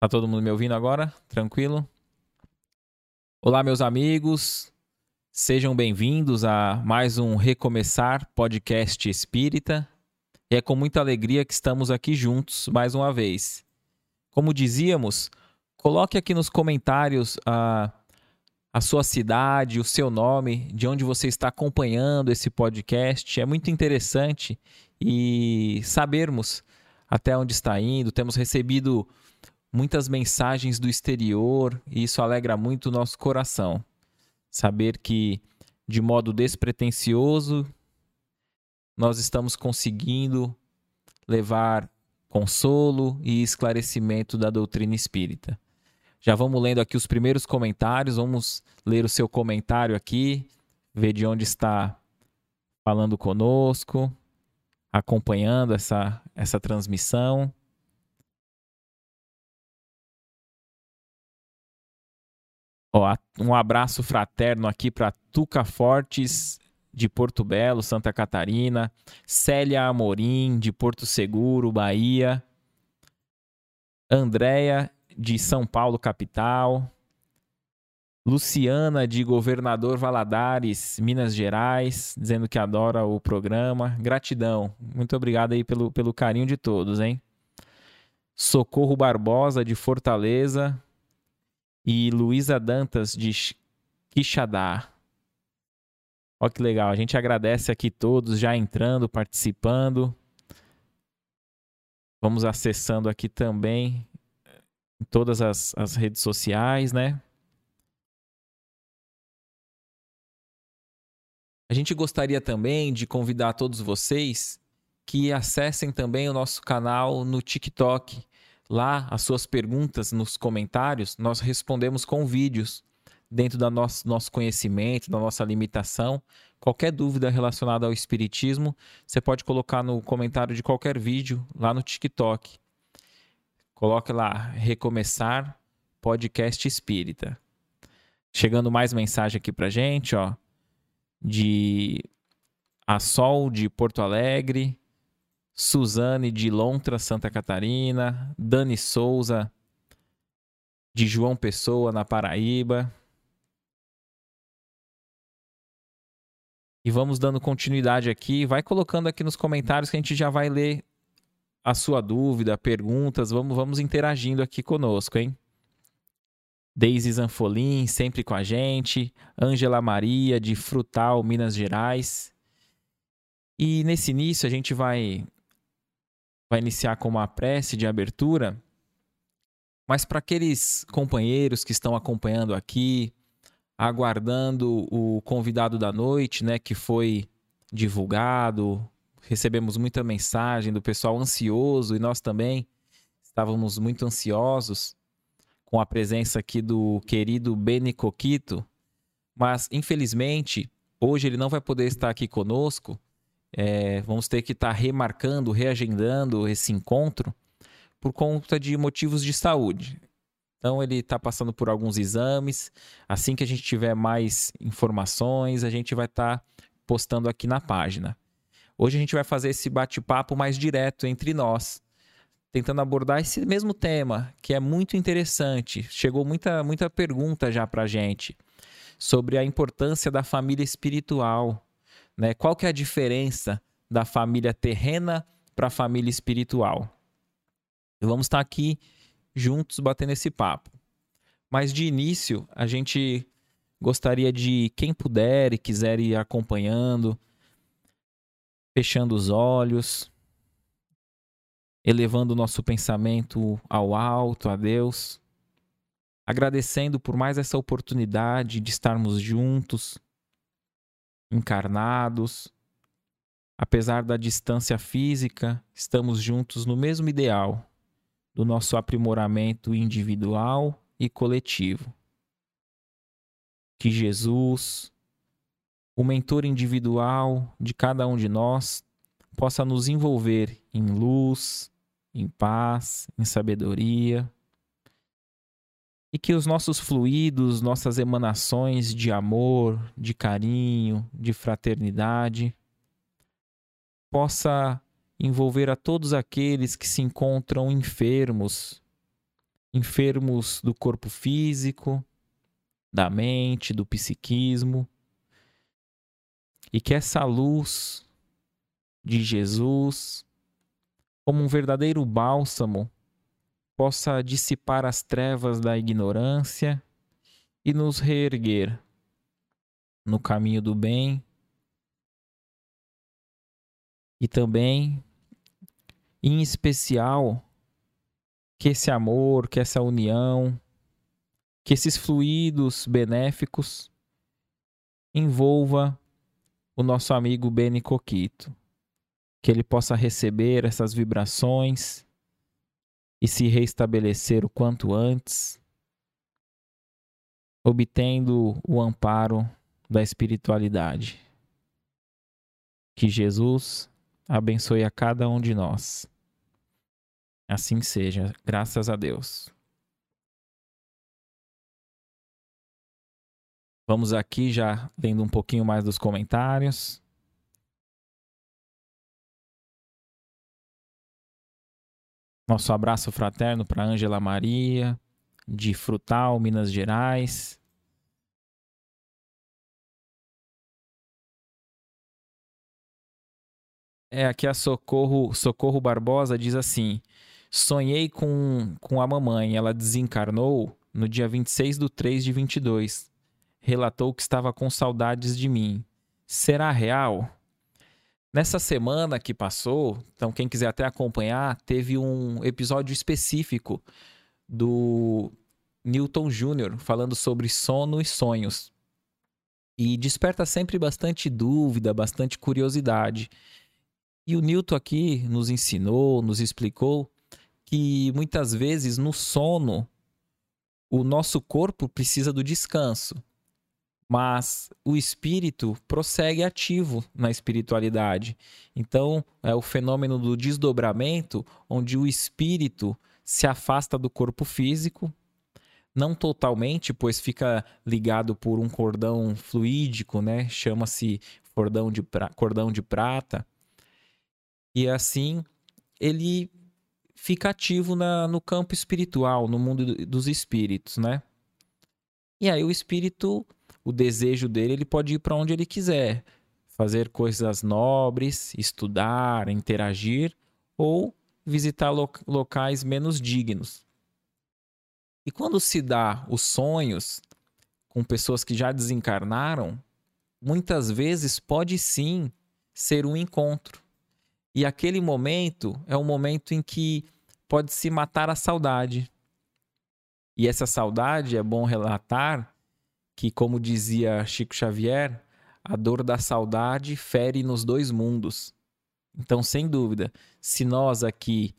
Tá todo mundo me ouvindo agora? Tranquilo? Olá, meus amigos. Sejam bem-vindos a mais um Recomeçar Podcast Espírita. E é com muita alegria que estamos aqui juntos mais uma vez. Como dizíamos, coloque aqui nos comentários a, a sua cidade, o seu nome, de onde você está acompanhando esse podcast. É muito interessante e sabermos até onde está indo. Temos recebido muitas mensagens do exterior e isso alegra muito o nosso coração. Saber que, de modo despretensioso, nós estamos conseguindo levar consolo e esclarecimento da doutrina espírita. Já vamos lendo aqui os primeiros comentários, vamos ler o seu comentário aqui, ver de onde está falando conosco, acompanhando essa, essa transmissão. Ó, um abraço fraterno aqui para Tuca Fortes, de Porto Belo, Santa Catarina. Célia Amorim, de Porto Seguro, Bahia. Andréia, de São Paulo, capital. Luciana, de Governador Valadares, Minas Gerais, dizendo que adora o programa. Gratidão. Muito obrigado aí pelo, pelo carinho de todos, hein? Socorro Barbosa, de Fortaleza e Luísa Dantas de Quixadá. Olha que legal, a gente agradece aqui todos já entrando, participando. Vamos acessando aqui também em todas as, as redes sociais, né? A gente gostaria também de convidar todos vocês que acessem também o nosso canal no TikTok. Lá, as suas perguntas nos comentários, nós respondemos com vídeos dentro do nosso, nosso conhecimento, da nossa limitação. Qualquer dúvida relacionada ao Espiritismo, você pode colocar no comentário de qualquer vídeo lá no TikTok. Coloque lá, recomeçar podcast espírita. Chegando mais mensagem aqui pra gente, ó, de a Sol de Porto Alegre, Suzane de Lontra, Santa Catarina, Dani Souza de João Pessoa, na Paraíba. E vamos dando continuidade aqui. Vai colocando aqui nos comentários que a gente já vai ler a sua dúvida, perguntas. Vamos, vamos interagindo aqui conosco, hein? Deise Zanfolim, sempre com a gente. Ângela Maria, de Frutal, Minas Gerais. E nesse início a gente vai vai iniciar com uma prece de abertura, mas para aqueles companheiros que estão acompanhando aqui, aguardando o convidado da noite, né, que foi divulgado, recebemos muita mensagem do pessoal ansioso e nós também estávamos muito ansiosos com a presença aqui do querido Beni Coquito, mas infelizmente hoje ele não vai poder estar aqui conosco é, vamos ter que estar tá remarcando, reagendando esse encontro por conta de motivos de saúde. Então ele está passando por alguns exames. Assim que a gente tiver mais informações, a gente vai estar tá postando aqui na página. Hoje a gente vai fazer esse bate-papo mais direto entre nós, tentando abordar esse mesmo tema, que é muito interessante. Chegou muita, muita pergunta já para a gente sobre a importância da família espiritual né? Qual que é a diferença da família terrena para a família espiritual? E vamos estar aqui juntos batendo esse papo. Mas de início, a gente gostaria de quem puder e quiser ir acompanhando, fechando os olhos, elevando o nosso pensamento ao alto, a Deus, agradecendo por mais essa oportunidade de estarmos juntos, encarnados. Apesar da distância física, estamos juntos no mesmo ideal do nosso aprimoramento individual e coletivo. Que Jesus, o mentor individual de cada um de nós, possa nos envolver em luz, em paz, em sabedoria e que os nossos fluidos, nossas emanações de amor, de carinho, de fraternidade, possa envolver a todos aqueles que se encontram enfermos, enfermos do corpo físico, da mente, do psiquismo, e que essa luz de Jesus, como um verdadeiro bálsamo, possa dissipar as trevas da ignorância e nos reerguer no caminho do bem e também, em especial, que esse amor, que essa união, que esses fluidos benéficos envolva o nosso amigo Beni Coquito, que ele possa receber essas vibrações e se restabelecer o quanto antes, obtendo o amparo da espiritualidade. Que Jesus abençoe a cada um de nós. Assim seja, graças a Deus. Vamos aqui já lendo um pouquinho mais dos comentários. Nosso abraço fraterno para Ângela Maria, de Frutal, Minas Gerais. É, aqui a Socorro, Socorro Barbosa diz assim: Sonhei com, com a mamãe, ela desencarnou no dia 26 de 3 de 22. Relatou que estava com saudades de mim. Será real? Nessa semana que passou, então quem quiser até acompanhar, teve um episódio específico do Newton Jr. falando sobre sono e sonhos. E desperta sempre bastante dúvida, bastante curiosidade. E o Newton aqui nos ensinou, nos explicou que muitas vezes no sono o nosso corpo precisa do descanso, mas o espírito prossegue ativo na espiritualidade. Então, é o fenômeno do desdobramento, onde o espírito se afasta do corpo físico, não totalmente, pois fica ligado por um cordão fluídico, né? Chama-se cordão de, cordão de prata e assim ele fica ativo na, no campo espiritual, no mundo dos espíritos, né? E aí o espírito, o desejo dele, ele pode ir para onde ele quiser, fazer coisas nobres, estudar, interagir ou visitar lo locais menos dignos. E quando se dá os sonhos com pessoas que já desencarnaram, muitas vezes pode sim ser um encontro. E aquele momento é um momento em que pode se matar a saudade. E essa saudade, é bom relatar que, como dizia Chico Xavier, a dor da saudade fere nos dois mundos. Então, sem dúvida, se nós aqui,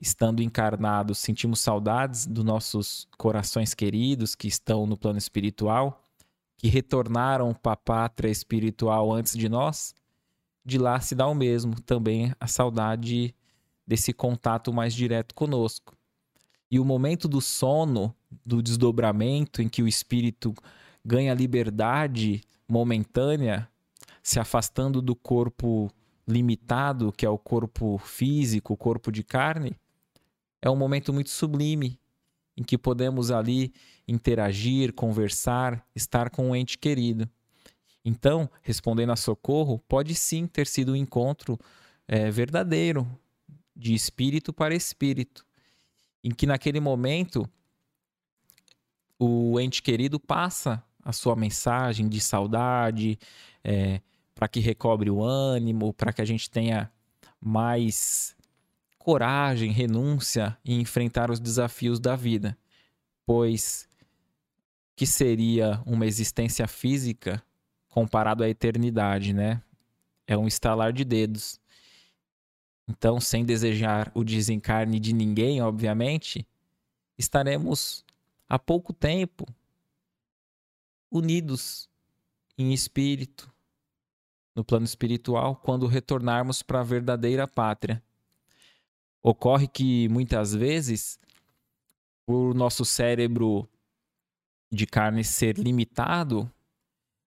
estando encarnados, sentimos saudades dos nossos corações queridos que estão no plano espiritual, que retornaram para a pátria espiritual antes de nós, de lá se dá o mesmo, também a saudade desse contato mais direto conosco. E o momento do sono, do desdobramento, em que o espírito ganha liberdade momentânea, se afastando do corpo limitado, que é o corpo físico, o corpo de carne, é um momento muito sublime, em que podemos ali interagir, conversar, estar com um ente querido. Então, respondendo a socorro, pode sim ter sido um encontro é, verdadeiro, de espírito para espírito, em que naquele momento o ente querido passa a sua mensagem de saudade, é, para que recobre o ânimo, para que a gente tenha mais coragem, renúncia em enfrentar os desafios da vida. Pois que seria uma existência física comparado à eternidade, né? É um estalar de dedos. Então, sem desejar o desencarne de ninguém, obviamente, estaremos há pouco tempo unidos em espírito, no plano espiritual, quando retornarmos para a verdadeira pátria. Ocorre que muitas vezes, o nosso cérebro de carne ser limitado,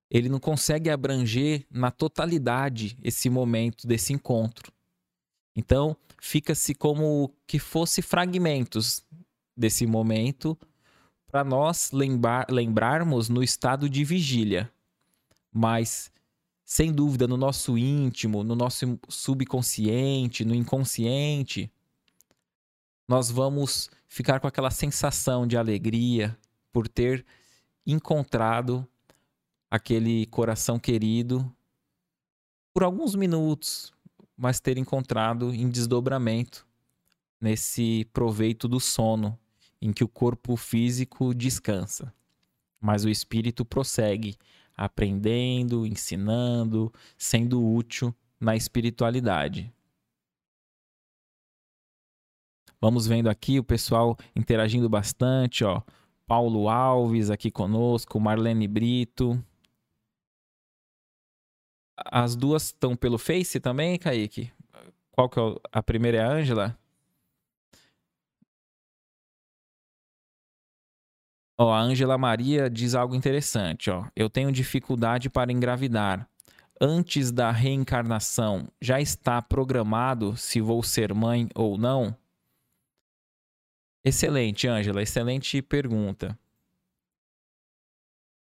ele não consegue abranger na totalidade esse momento desse encontro. Então, fica-se como que fosse fragmentos desse momento para nós lembrar, lembrarmos no estado de vigília. Mas, sem dúvida, no nosso íntimo, no nosso subconsciente, no inconsciente, nós vamos ficar com aquela sensação de alegria por ter encontrado aquele coração querido por alguns minutos, mas ter encontrado em desdobramento nesse proveito do sono, em que o corpo físico descansa, mas o espírito prossegue, aprendendo, ensinando, sendo útil na espiritualidade. Vamos vendo aqui o pessoal interagindo bastante, ó. Paulo Alves aqui conosco, Marlene Brito. As duas estão pelo Face também, Kaique? Qual que é a primeira é a Ângela? Ó, a Ângela Maria diz algo interessante, ó. Eu tenho dificuldade para engravidar. Antes da reencarnação, já está programado se vou ser mãe ou não? Excelente, Ângela, excelente pergunta.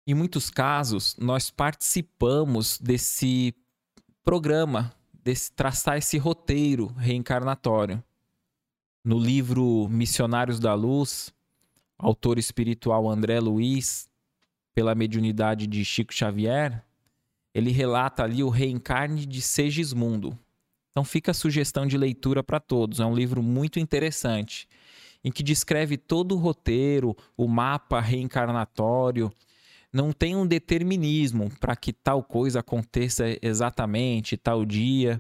Em muitos casos, nós participamos desse programa, desse traçar esse roteiro reencarnatório. No livro Missionários da Luz, autor espiritual André Luiz, pela mediunidade de Chico Xavier, ele relata ali o reencarne de Segismundo. Então fica a sugestão de leitura para todos. É um livro muito interessante, em que descreve todo o roteiro, o mapa reencarnatório. Não tem um determinismo para que tal coisa aconteça exatamente tal dia,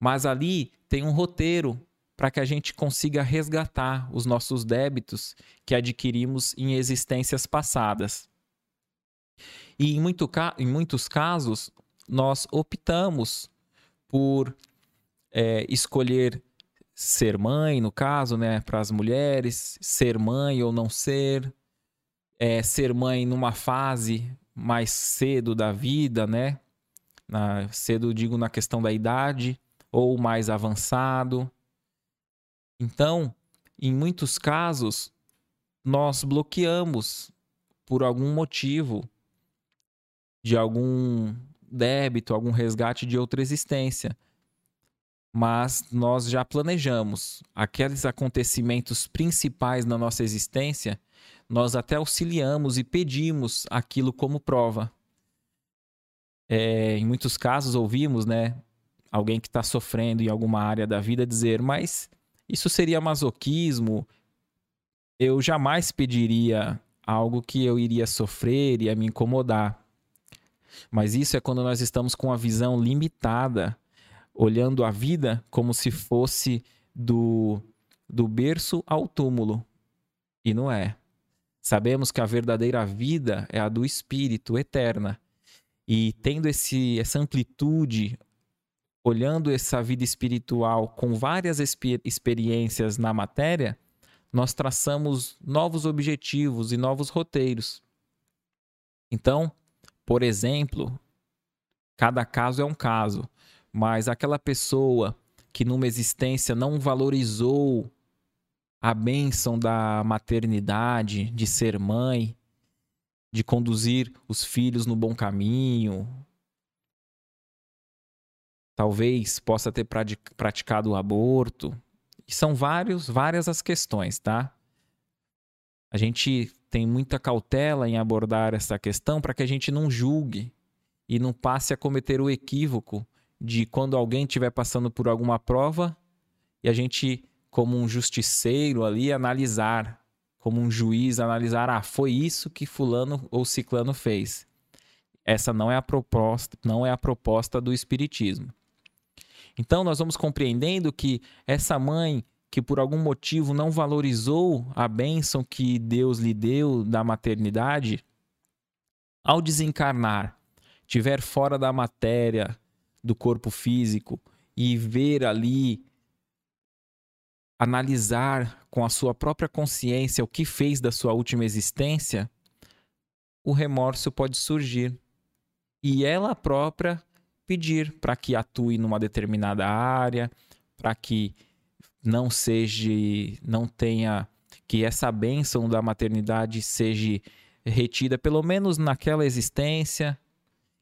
mas ali tem um roteiro para que a gente consiga resgatar os nossos débitos que adquirimos em existências passadas. E em, muito, em muitos casos, nós optamos por é, escolher ser mãe, no caso, né, para as mulheres, ser mãe ou não ser, é, ser mãe numa fase mais cedo da vida, né? Na, cedo, digo, na questão da idade, ou mais avançado. Então, em muitos casos, nós bloqueamos por algum motivo de algum débito, algum resgate de outra existência. Mas nós já planejamos aqueles acontecimentos principais na nossa existência, nós até auxiliamos e pedimos aquilo como prova. É, em muitos casos ouvimos, né, alguém que está sofrendo em alguma área da vida dizer, mas isso seria masoquismo. Eu jamais pediria algo que eu iria sofrer e me incomodar. Mas isso é quando nós estamos com a visão limitada, olhando a vida como se fosse do, do berço ao túmulo. E não é. Sabemos que a verdadeira vida é a do espírito eterna. E tendo esse, essa amplitude olhando essa vida espiritual com várias experiências na matéria, nós traçamos novos objetivos e novos roteiros. Então, por exemplo, cada caso é um caso, mas aquela pessoa que numa existência não valorizou a bênção da maternidade, de ser mãe, de conduzir os filhos no bom caminho, talvez possa ter praticado o aborto. E são vários, várias as questões, tá? A gente tem muita cautela em abordar essa questão para que a gente não julgue e não passe a cometer o equívoco de quando alguém estiver passando por alguma prova e a gente, como um justiceiro ali, analisar, como um juiz, analisar, ah, foi isso que fulano ou ciclano fez. Essa não é a proposta, não é a proposta do espiritismo. Então nós vamos compreendendo que essa mãe que por algum motivo não valorizou a bênção que Deus lhe deu da maternidade, ao desencarnar, tiver fora da matéria do corpo físico e ver ali analisar com a sua própria consciência o que fez da sua última existência, o remorso pode surgir. E ela própria pedir para que atue numa determinada área, para que não seja, não tenha que essa bênção da maternidade seja retida pelo menos naquela existência,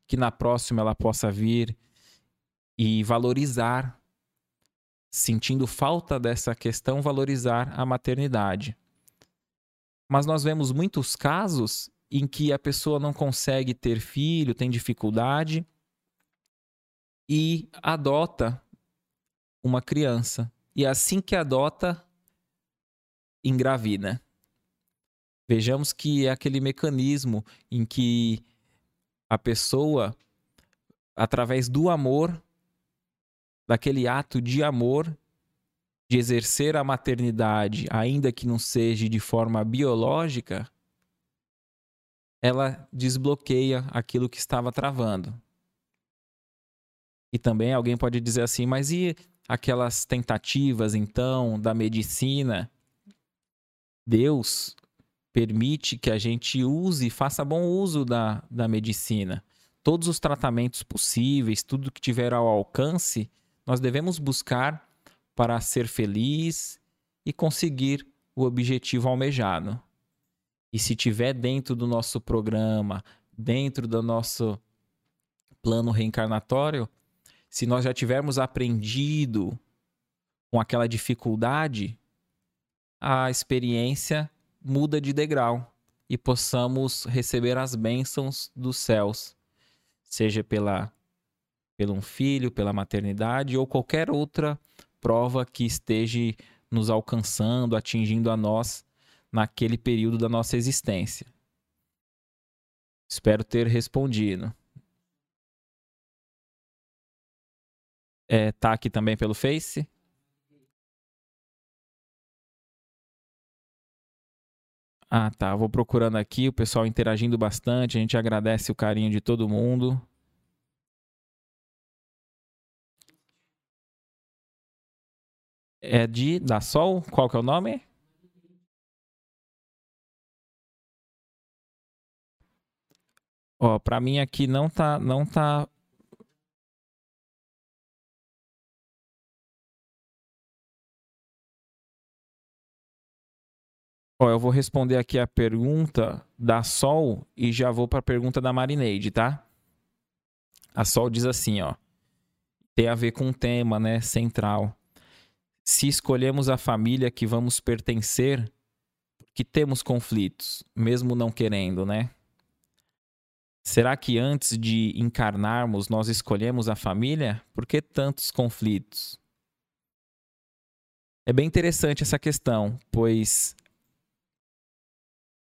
que na próxima ela possa vir e valorizar, sentindo falta dessa questão, valorizar a maternidade. Mas nós vemos muitos casos em que a pessoa não consegue ter filho, tem dificuldade e adota uma criança. E assim que adota, engravida. Vejamos que é aquele mecanismo em que a pessoa, através do amor, daquele ato de amor, de exercer a maternidade, ainda que não seja de forma biológica, ela desbloqueia aquilo que estava travando. E também alguém pode dizer assim, mas e aquelas tentativas então da medicina? Deus permite que a gente use, faça bom uso da, da medicina. Todos os tratamentos possíveis, tudo que tiver ao alcance, nós devemos buscar para ser feliz e conseguir o objetivo almejado. E se tiver dentro do nosso programa, dentro do nosso plano reencarnatório, se nós já tivermos aprendido com aquela dificuldade, a experiência muda de degrau e possamos receber as bênçãos dos céus, seja pela pelo um filho, pela maternidade ou qualquer outra prova que esteja nos alcançando, atingindo a nós naquele período da nossa existência. Espero ter respondido. É, tá aqui também pelo Face? Ah, tá. Vou procurando aqui, o pessoal interagindo bastante. A gente agradece o carinho de todo mundo. É de da Sol? Qual que é o nome? Ó, para mim aqui não tá não tá Ó, eu vou responder aqui a pergunta da Sol e já vou para a pergunta da Marineide, tá? A Sol diz assim, ó. Tem a ver com o tema, né, central. Se escolhemos a família que vamos pertencer, que temos conflitos, mesmo não querendo, né? Será que antes de encarnarmos nós escolhemos a família? Por que tantos conflitos? É bem interessante essa questão, pois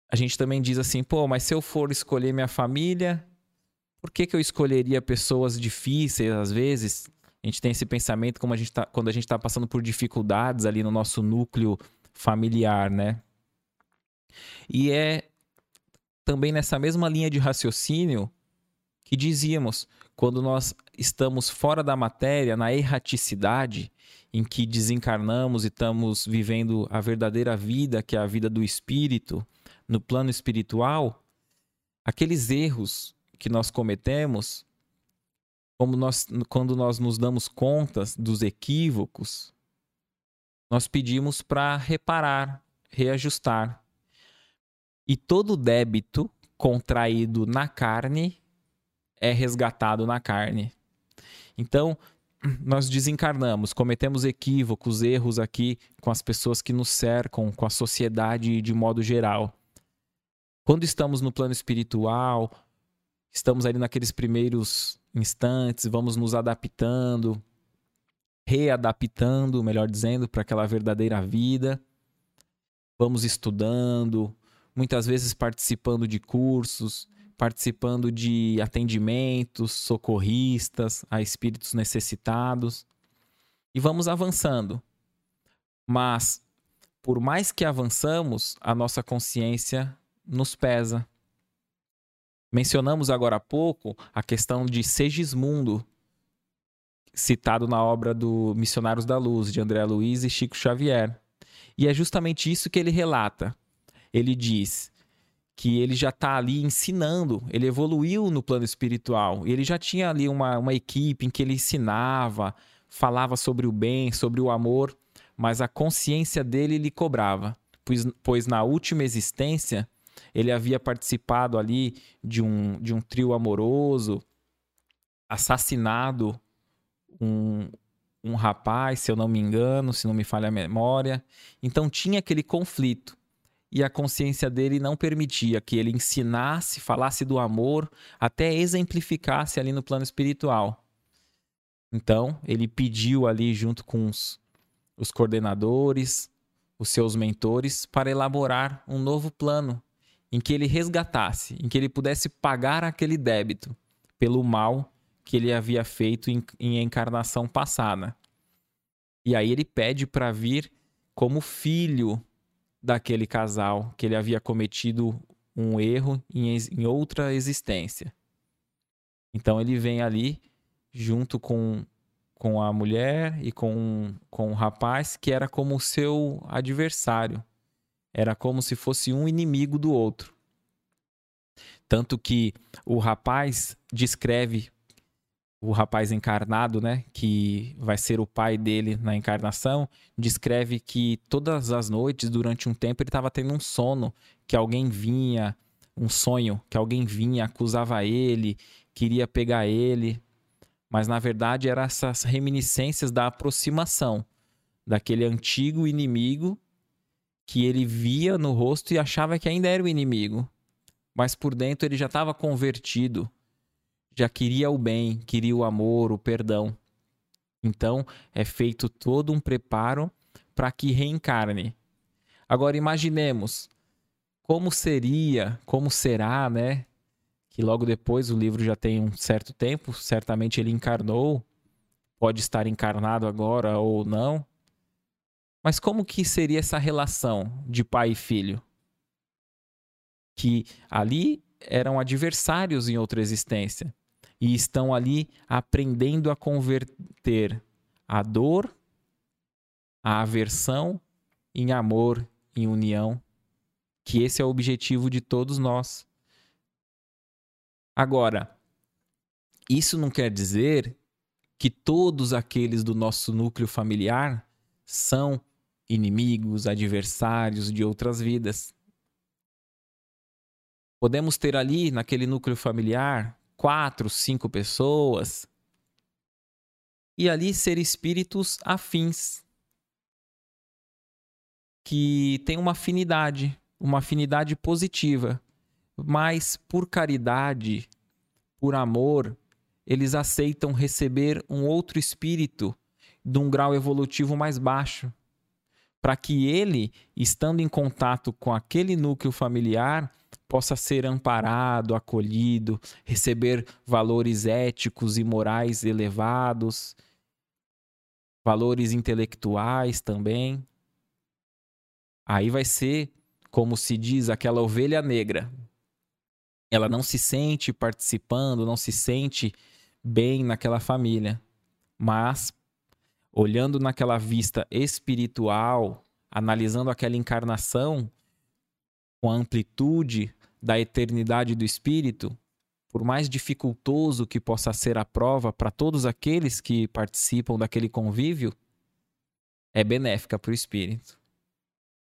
a gente também diz assim, pô, mas se eu for escolher minha família, por que, que eu escolheria pessoas difíceis às vezes? A gente tem esse pensamento como a gente tá, quando a gente está passando por dificuldades ali no nosso núcleo familiar, né? E é também nessa mesma linha de raciocínio que dizíamos, quando nós estamos fora da matéria, na erraticidade, em que desencarnamos e estamos vivendo a verdadeira vida, que é a vida do espírito, no plano espiritual, aqueles erros que nós cometemos, como nós, quando nós nos damos conta dos equívocos, nós pedimos para reparar, reajustar. E todo débito contraído na carne é resgatado na carne. Então, nós desencarnamos, cometemos equívocos, erros aqui com as pessoas que nos cercam, com a sociedade de modo geral. Quando estamos no plano espiritual, estamos ali naqueles primeiros instantes, vamos nos adaptando, readaptando, melhor dizendo, para aquela verdadeira vida. Vamos estudando, muitas vezes participando de cursos, participando de atendimentos, socorristas a espíritos necessitados. E vamos avançando. Mas, por mais que avançamos, a nossa consciência nos pesa. Mencionamos agora há pouco a questão de Segismundo, citado na obra do Missionários da Luz, de André Luiz e Chico Xavier. E é justamente isso que ele relata. Ele diz que ele já está ali ensinando, ele evoluiu no plano espiritual, ele já tinha ali uma, uma equipe em que ele ensinava, falava sobre o bem, sobre o amor, mas a consciência dele lhe cobrava pois, pois na última existência ele havia participado ali de um, de um trio amoroso, assassinado um, um rapaz, se eu não me engano, se não me falha a memória. Então tinha aquele conflito. E a consciência dele não permitia que ele ensinasse, falasse do amor, até exemplificasse ali no plano espiritual. Então, ele pediu ali, junto com os, os coordenadores, os seus mentores, para elaborar um novo plano em que ele resgatasse, em que ele pudesse pagar aquele débito pelo mal que ele havia feito em, em encarnação passada. E aí ele pede para vir como filho daquele casal que ele havia cometido um erro em, em outra existência. Então ele vem ali junto com, com a mulher e com, com o rapaz que era como seu adversário. Era como se fosse um inimigo do outro. Tanto que o rapaz descreve o rapaz encarnado, né, que vai ser o pai dele na encarnação, descreve que todas as noites, durante um tempo, ele estava tendo um sono, que alguém vinha, um sonho, que alguém vinha, acusava ele, queria pegar ele, mas na verdade eram essas reminiscências da aproximação daquele antigo inimigo que ele via no rosto e achava que ainda era o inimigo, mas por dentro ele já estava convertido já queria o bem, queria o amor, o perdão. Então é feito todo um preparo para que reencarne. Agora imaginemos como seria, como será, né? Que logo depois o livro já tem um certo tempo, certamente ele encarnou, pode estar encarnado agora ou não. Mas como que seria essa relação de pai e filho? Que ali eram adversários em outra existência e estão ali aprendendo a converter a dor, a aversão em amor, em união, que esse é o objetivo de todos nós. Agora, isso não quer dizer que todos aqueles do nosso núcleo familiar são inimigos, adversários de outras vidas. Podemos ter ali, naquele núcleo familiar, quatro, cinco pessoas. E ali ser espíritos afins, que têm uma afinidade, uma afinidade positiva, mas por caridade, por amor, eles aceitam receber um outro espírito de um grau evolutivo mais baixo, para que ele, estando em contato com aquele núcleo familiar, possa ser amparado, acolhido, receber valores éticos e morais elevados, valores intelectuais também. Aí vai ser, como se diz, aquela ovelha negra. Ela não se sente participando, não se sente bem naquela família, mas olhando naquela vista espiritual, analisando aquela encarnação, com a amplitude da eternidade do Espírito, por mais dificultoso que possa ser a prova para todos aqueles que participam daquele convívio, é benéfica para o espírito.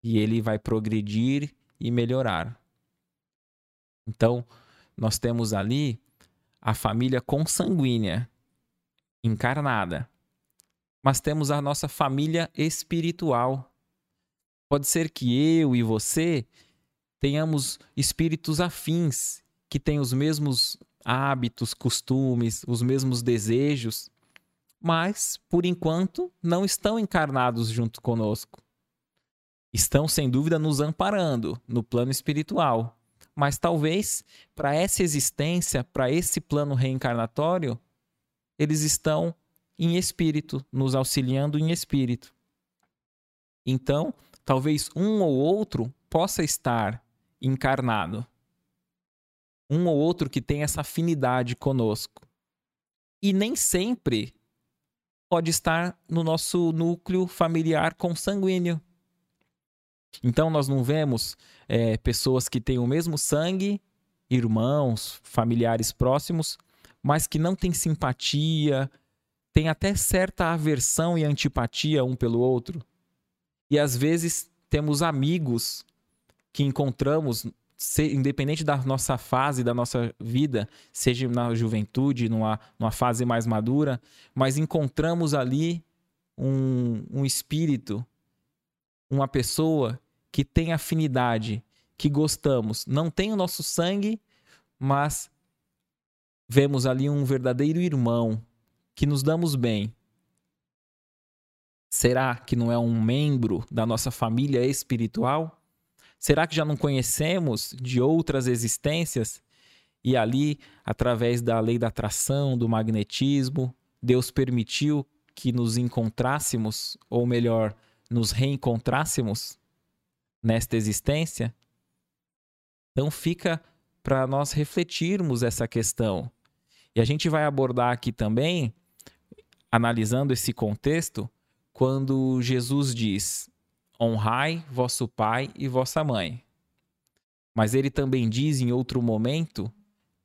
E ele vai progredir e melhorar. Então, nós temos ali a família consanguínea, encarnada. Mas temos a nossa família espiritual. Pode ser que eu e você tenhamos espíritos afins, que têm os mesmos hábitos, costumes, os mesmos desejos, mas, por enquanto, não estão encarnados junto conosco. Estão, sem dúvida, nos amparando no plano espiritual. Mas talvez, para essa existência, para esse plano reencarnatório, eles estão em espírito, nos auxiliando em espírito. Então, talvez um ou outro possa estar encarnado. Um ou outro que tem essa afinidade conosco. E nem sempre pode estar no nosso núcleo familiar consanguíneo. Então, nós não vemos é, pessoas que têm o mesmo sangue, irmãos, familiares próximos, mas que não têm simpatia, têm até certa aversão e antipatia um pelo outro. E às vezes temos amigos que encontramos, independente da nossa fase, da nossa vida, seja na juventude, numa, numa fase mais madura, mas encontramos ali um, um espírito, uma pessoa que tem afinidade, que gostamos. Não tem o nosso sangue, mas vemos ali um verdadeiro irmão, que nos damos bem. Será que não é um membro da nossa família espiritual? Será que já não conhecemos de outras existências? E ali, através da lei da atração, do magnetismo, Deus permitiu que nos encontrássemos, ou melhor, nos reencontrássemos nesta existência? Então fica para nós refletirmos essa questão. E a gente vai abordar aqui também, analisando esse contexto, quando Jesus diz: honrai vosso pai e vossa mãe. Mas ele também diz em outro momento: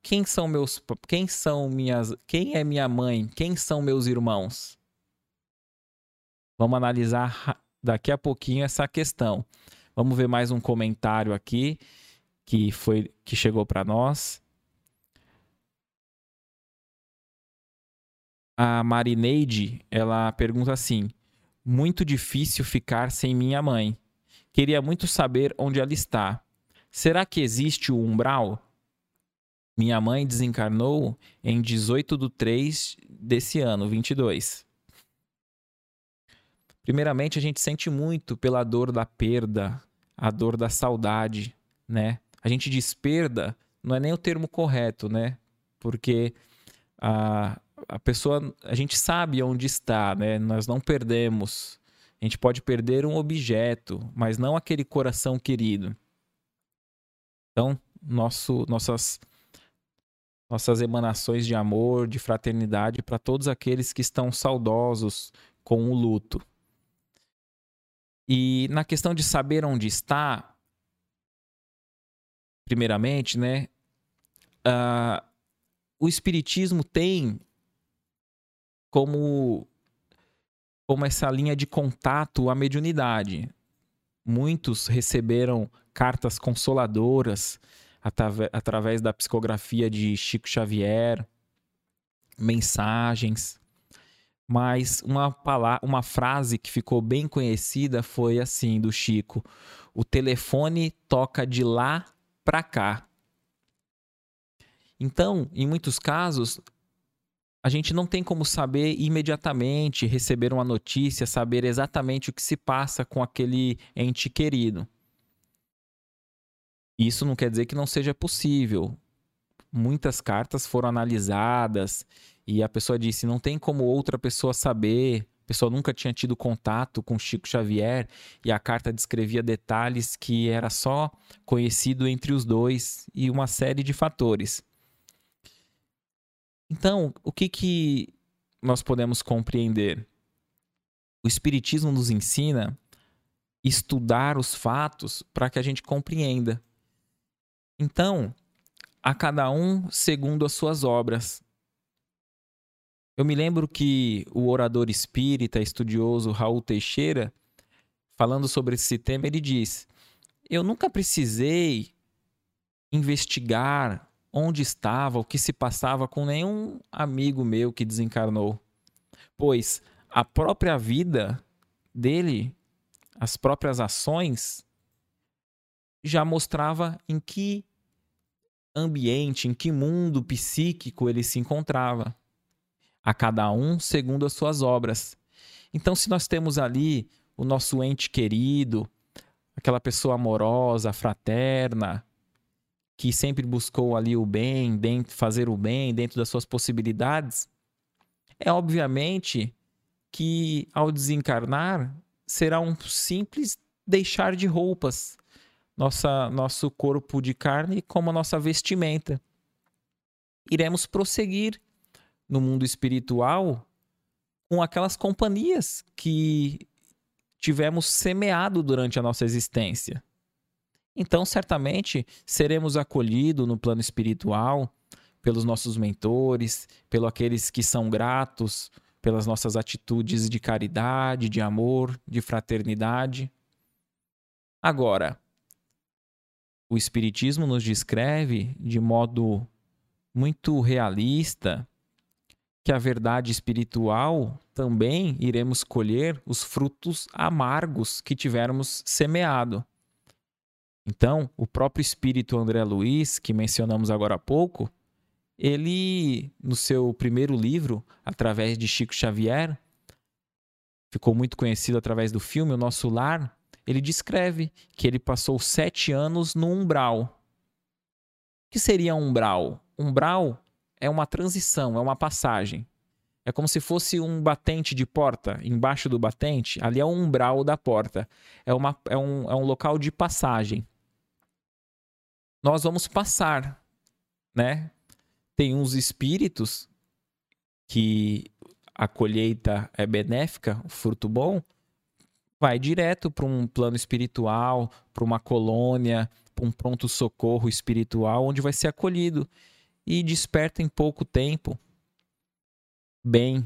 quem são meus quem são minhas quem é minha mãe? Quem são meus irmãos? Vamos analisar daqui a pouquinho essa questão. Vamos ver mais um comentário aqui que foi que chegou para nós. A Marineide, ela pergunta assim: muito difícil ficar sem minha mãe. Queria muito saber onde ela está. Será que existe o umbral? Minha mãe desencarnou em 18 de 3 desse ano, 22. Primeiramente, a gente sente muito pela dor da perda, a dor da saudade, né? A gente diz perda, não é nem o termo correto, né? Porque a, a pessoa, a gente sabe onde está, né? Nós não perdemos. A gente pode perder um objeto, mas não aquele coração querido. Então, nosso, nossas, nossas emanações de amor, de fraternidade para todos aqueles que estão saudosos com o luto. E na questão de saber onde está, primeiramente, né? Uh, o Espiritismo tem como, como essa linha de contato à mediunidade. Muitos receberam cartas consoladoras através da psicografia de Chico Xavier, mensagens. Mas uma, palavra, uma frase que ficou bem conhecida foi assim do Chico: o telefone toca de lá para cá. Então, em muitos casos, a gente não tem como saber imediatamente, receber uma notícia, saber exatamente o que se passa com aquele ente querido. Isso não quer dizer que não seja possível. Muitas cartas foram analisadas e a pessoa disse: não tem como outra pessoa saber. A pessoa nunca tinha tido contato com Chico Xavier e a carta descrevia detalhes que era só conhecido entre os dois e uma série de fatores. Então, o que, que nós podemos compreender? O Espiritismo nos ensina estudar os fatos para que a gente compreenda. Então, a cada um segundo as suas obras. Eu me lembro que o orador espírita, estudioso Raul Teixeira, falando sobre esse tema, ele diz: Eu nunca precisei investigar onde estava, o que se passava com nenhum amigo meu que desencarnou. Pois a própria vida dele, as próprias ações, já mostrava em que ambiente, em que mundo psíquico ele se encontrava. A cada um segundo as suas obras. Então, se nós temos ali o nosso ente querido, aquela pessoa amorosa, fraterna, que sempre buscou ali o bem, dentro, fazer o bem dentro das suas possibilidades, é obviamente que ao desencarnar será um simples deixar de roupas, nossa, nosso corpo de carne como a nossa vestimenta. Iremos prosseguir no mundo espiritual com aquelas companhias que tivemos semeado durante a nossa existência. Então, certamente, seremos acolhidos no plano espiritual pelos nossos mentores, pelos aqueles que são gratos pelas nossas atitudes de caridade, de amor, de fraternidade. Agora, o Espiritismo nos descreve de modo muito realista que a verdade espiritual também iremos colher os frutos amargos que tivermos semeado. Então, o próprio espírito André Luiz, que mencionamos agora há pouco, ele, no seu primeiro livro, através de Chico Xavier, ficou muito conhecido através do filme O Nosso Lar, ele descreve que ele passou sete anos no umbral. O que seria um umbral? Umbral é uma transição, é uma passagem. É como se fosse um batente de porta. Embaixo do batente, ali é o umbral da porta. É, uma, é, um, é um local de passagem. Nós vamos passar, né? Tem uns espíritos que a colheita é benéfica, o fruto bom, vai direto para um plano espiritual, para uma colônia, para um pronto-socorro espiritual, onde vai ser acolhido e desperta em pouco tempo. Bem,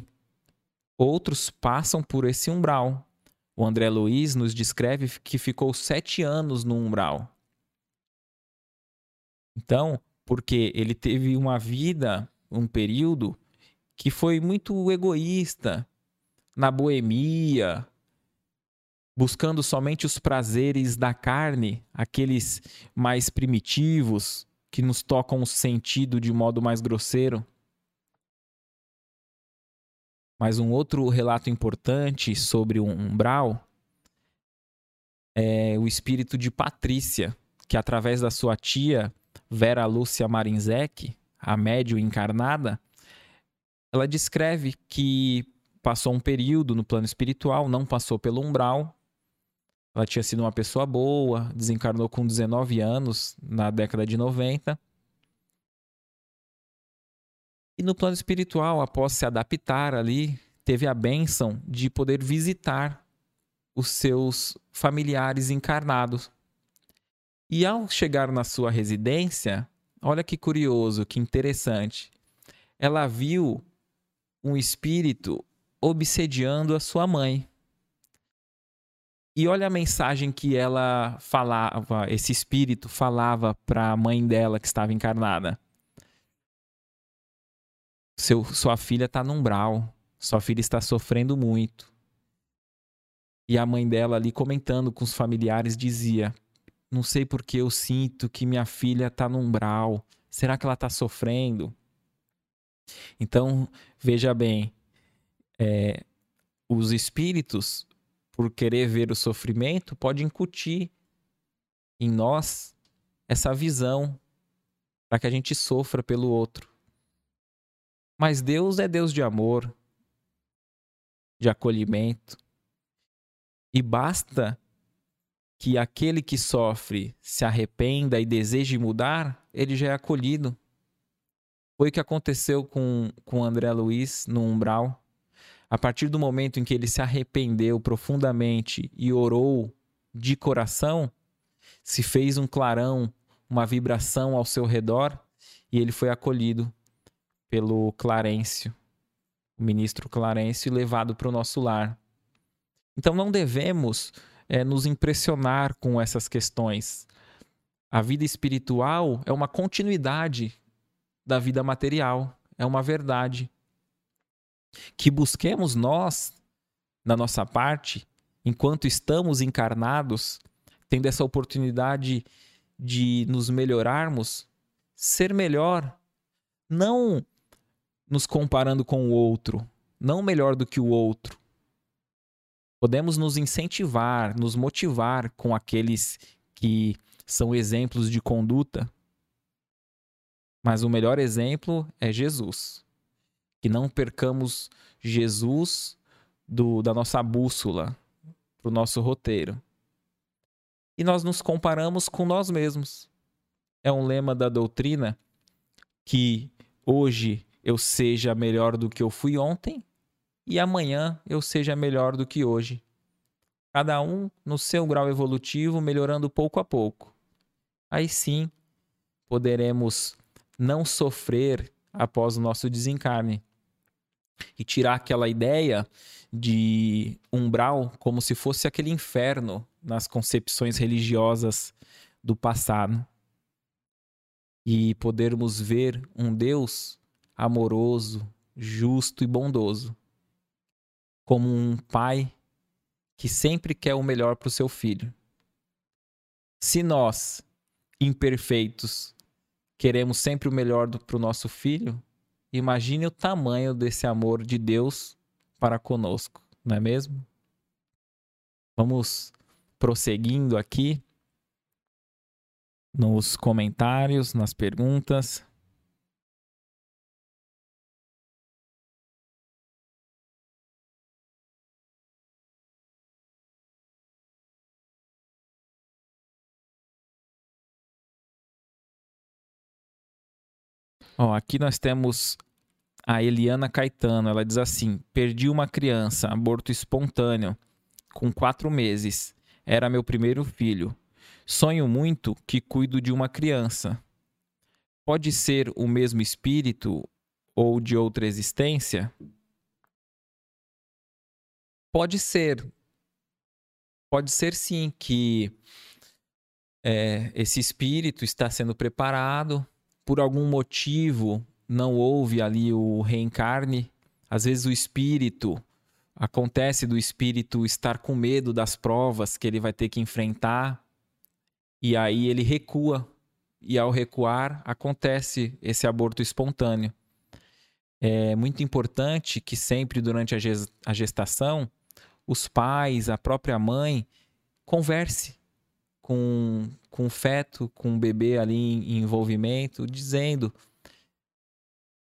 outros passam por esse umbral. O André Luiz nos descreve que ficou sete anos no umbral. Então, porque ele teve uma vida, um período que foi muito egoísta, na boemia, buscando somente os prazeres da carne, aqueles mais primitivos, que nos tocam o sentido de modo mais grosseiro. Mas um outro relato importante sobre o umbral é o espírito de Patrícia, que através da sua tia Vera Lúcia Marinzec, a médio encarnada, ela descreve que passou um período no plano espiritual, não passou pelo umbral, ela tinha sido uma pessoa boa, desencarnou com 19 anos na década de 90. E no plano espiritual, após se adaptar ali, teve a bênção de poder visitar os seus familiares encarnados. E ao chegar na sua residência, olha que curioso, que interessante. Ela viu um espírito obsediando a sua mãe. E olha a mensagem que ela falava, esse espírito falava para a mãe dela que estava encarnada. Seu, sua filha está num umbral, sua filha está sofrendo muito. E a mãe dela ali comentando com os familiares dizia: Não sei porque eu sinto que minha filha está num umbral. Será que ela está sofrendo? Então, veja bem, é, os espíritos por querer ver o sofrimento, pode incutir em nós essa visão para que a gente sofra pelo outro. Mas Deus é Deus de amor, de acolhimento. E basta que aquele que sofre se arrependa e deseje mudar, ele já é acolhido. Foi o que aconteceu com, com André Luiz no umbral. A partir do momento em que ele se arrependeu profundamente e orou de coração, se fez um clarão, uma vibração ao seu redor e ele foi acolhido pelo Clarencio, o ministro Clarencio, e levado para o nosso lar. Então não devemos é, nos impressionar com essas questões. A vida espiritual é uma continuidade da vida material, é uma verdade que busquemos nós, na nossa parte, enquanto estamos encarnados, tendo essa oportunidade de nos melhorarmos, ser melhor, não nos comparando com o outro, não melhor do que o outro. Podemos nos incentivar, nos motivar com aqueles que são exemplos de conduta, mas o melhor exemplo é Jesus que não percamos Jesus do, da nossa bússola, para o nosso roteiro. E nós nos comparamos com nós mesmos. É um lema da doutrina que hoje eu seja melhor do que eu fui ontem e amanhã eu seja melhor do que hoje. Cada um no seu grau evolutivo, melhorando pouco a pouco. Aí sim poderemos não sofrer após o nosso desencarne e tirar aquela ideia de umbral como se fosse aquele inferno nas concepções religiosas do passado e podermos ver um Deus amoroso, justo e bondoso, como um pai que sempre quer o melhor para o seu filho. Se nós, imperfeitos, queremos sempre o melhor para o nosso filho, imagine o tamanho desse amor de Deus para conosco, não é mesmo? Vamos prosseguindo aqui nos comentários, nas perguntas. Ó, aqui nós temos a Eliana Caetano. Ela diz assim: Perdi uma criança, aborto espontâneo, com quatro meses. Era meu primeiro filho. Sonho muito que cuido de uma criança. Pode ser o mesmo espírito ou de outra existência? Pode ser. Pode ser sim que é, esse espírito está sendo preparado por algum motivo não houve ali o reencarne, às vezes o espírito acontece do espírito estar com medo das provas que ele vai ter que enfrentar e aí ele recua e ao recuar acontece esse aborto espontâneo. É muito importante que sempre durante a gestação os pais, a própria mãe converse com, com feto, com o bebê ali em envolvimento, dizendo: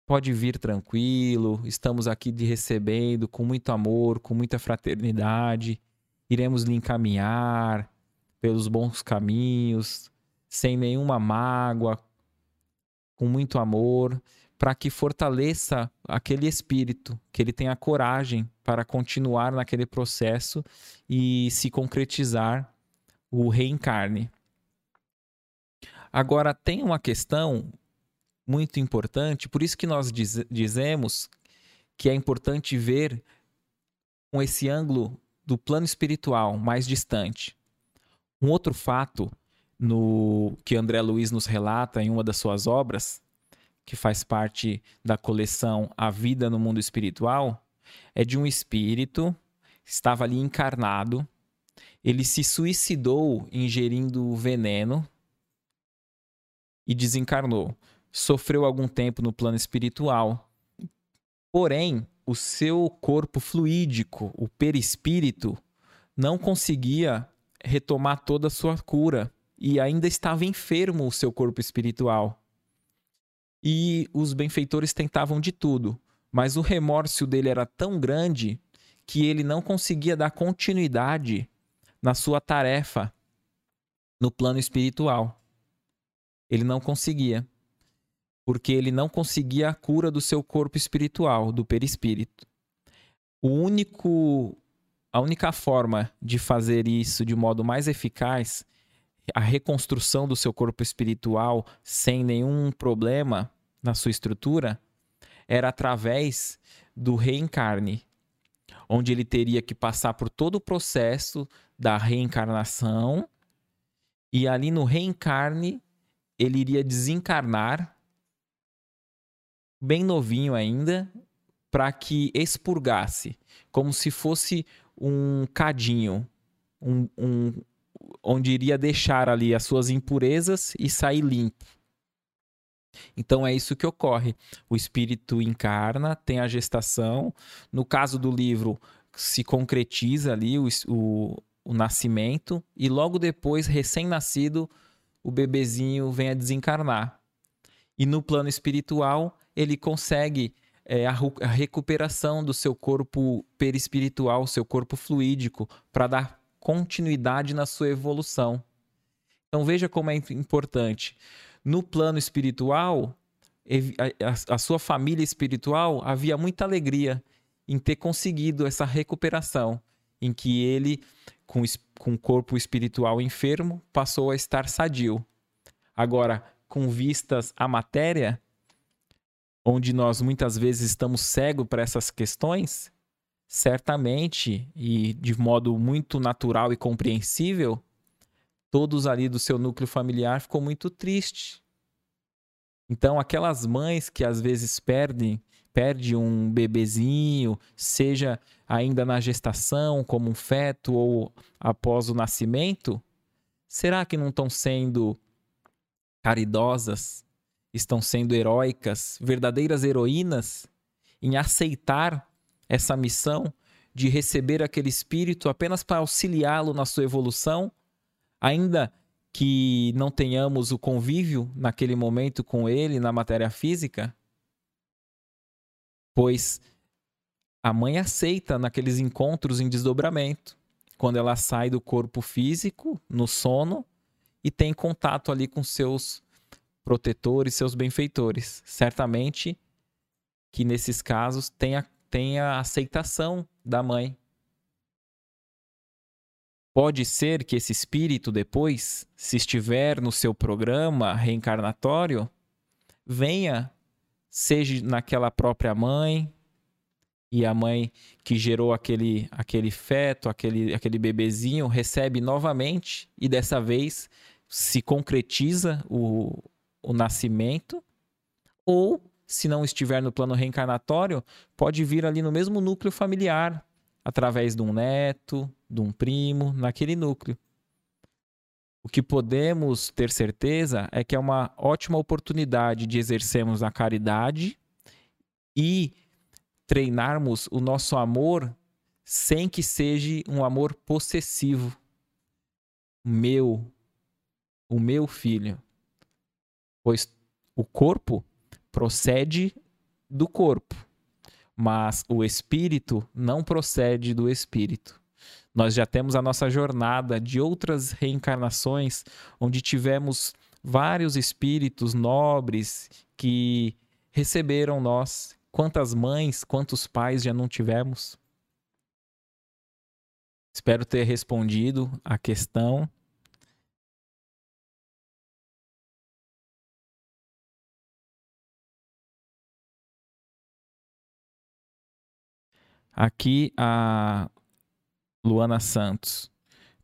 pode vir tranquilo, estamos aqui de recebendo com muito amor, com muita fraternidade, iremos lhe encaminhar pelos bons caminhos, sem nenhuma mágoa, com muito amor, para que fortaleça aquele espírito, que ele tenha coragem para continuar naquele processo e se concretizar o reencarne. Agora, tem uma questão muito importante, por isso que nós diz, dizemos que é importante ver com esse ângulo do plano espiritual mais distante. Um outro fato no que André Luiz nos relata em uma das suas obras, que faz parte da coleção A Vida no Mundo Espiritual, é de um espírito que estava ali encarnado ele se suicidou ingerindo veneno e desencarnou. Sofreu algum tempo no plano espiritual. Porém, o seu corpo fluídico, o perispírito, não conseguia retomar toda a sua cura e ainda estava enfermo o seu corpo espiritual. E os benfeitores tentavam de tudo, mas o remorso dele era tão grande que ele não conseguia dar continuidade na sua tarefa no plano espiritual. Ele não conseguia. Porque ele não conseguia a cura do seu corpo espiritual, do perispírito. O único a única forma de fazer isso de modo mais eficaz, a reconstrução do seu corpo espiritual sem nenhum problema na sua estrutura, era através do reencarne, onde ele teria que passar por todo o processo da reencarnação, e ali no reencarne ele iria desencarnar, bem novinho ainda, para que expurgasse, como se fosse um cadinho, um, um, onde iria deixar ali as suas impurezas e sair limpo. Então é isso que ocorre. O espírito encarna, tem a gestação. No caso do livro, se concretiza ali o, o, o nascimento e logo depois, recém-nascido, o bebezinho vem a desencarnar. E no plano espiritual, ele consegue é, a, a recuperação do seu corpo perispiritual, seu corpo fluídico, para dar continuidade na sua evolução. Então veja como é importante. No plano espiritual, a, a sua família espiritual havia muita alegria em ter conseguido essa recuperação, em que ele com, com corpo espiritual enfermo, passou a estar sadio. Agora, com vistas à matéria, onde nós muitas vezes estamos cegos para essas questões, certamente e de modo muito natural e compreensível, todos ali do seu núcleo familiar ficou muito triste. Então, aquelas mães que às vezes perdem, perde um bebezinho, seja ainda na gestação, como um feto ou após o nascimento, será que não estão sendo caridosas, estão sendo heróicas, verdadeiras heroínas em aceitar essa missão de receber aquele espírito apenas para auxiliá-lo na sua evolução, ainda que não tenhamos o convívio naquele momento com ele na matéria física? Pois a mãe aceita naqueles encontros em desdobramento, quando ela sai do corpo físico, no sono, e tem contato ali com seus protetores, seus benfeitores. Certamente que nesses casos tem a, tem a aceitação da mãe. Pode ser que esse espírito depois, se estiver no seu programa reencarnatório, venha, seja naquela própria mãe, e a mãe que gerou aquele, aquele feto, aquele, aquele bebezinho, recebe novamente e dessa vez se concretiza o, o nascimento, ou se não estiver no plano reencarnatório, pode vir ali no mesmo núcleo familiar, através de um neto, de um primo, naquele núcleo. O que podemos ter certeza é que é uma ótima oportunidade de exercermos a caridade e treinarmos o nosso amor sem que seja um amor possessivo. Meu, o meu filho. Pois o corpo procede do corpo, mas o espírito não procede do espírito. Nós já temos a nossa jornada de outras reencarnações onde tivemos vários espíritos nobres que receberam nós, Quantas mães, quantos pais já não tivemos? Espero ter respondido a questão. Aqui a Luana Santos.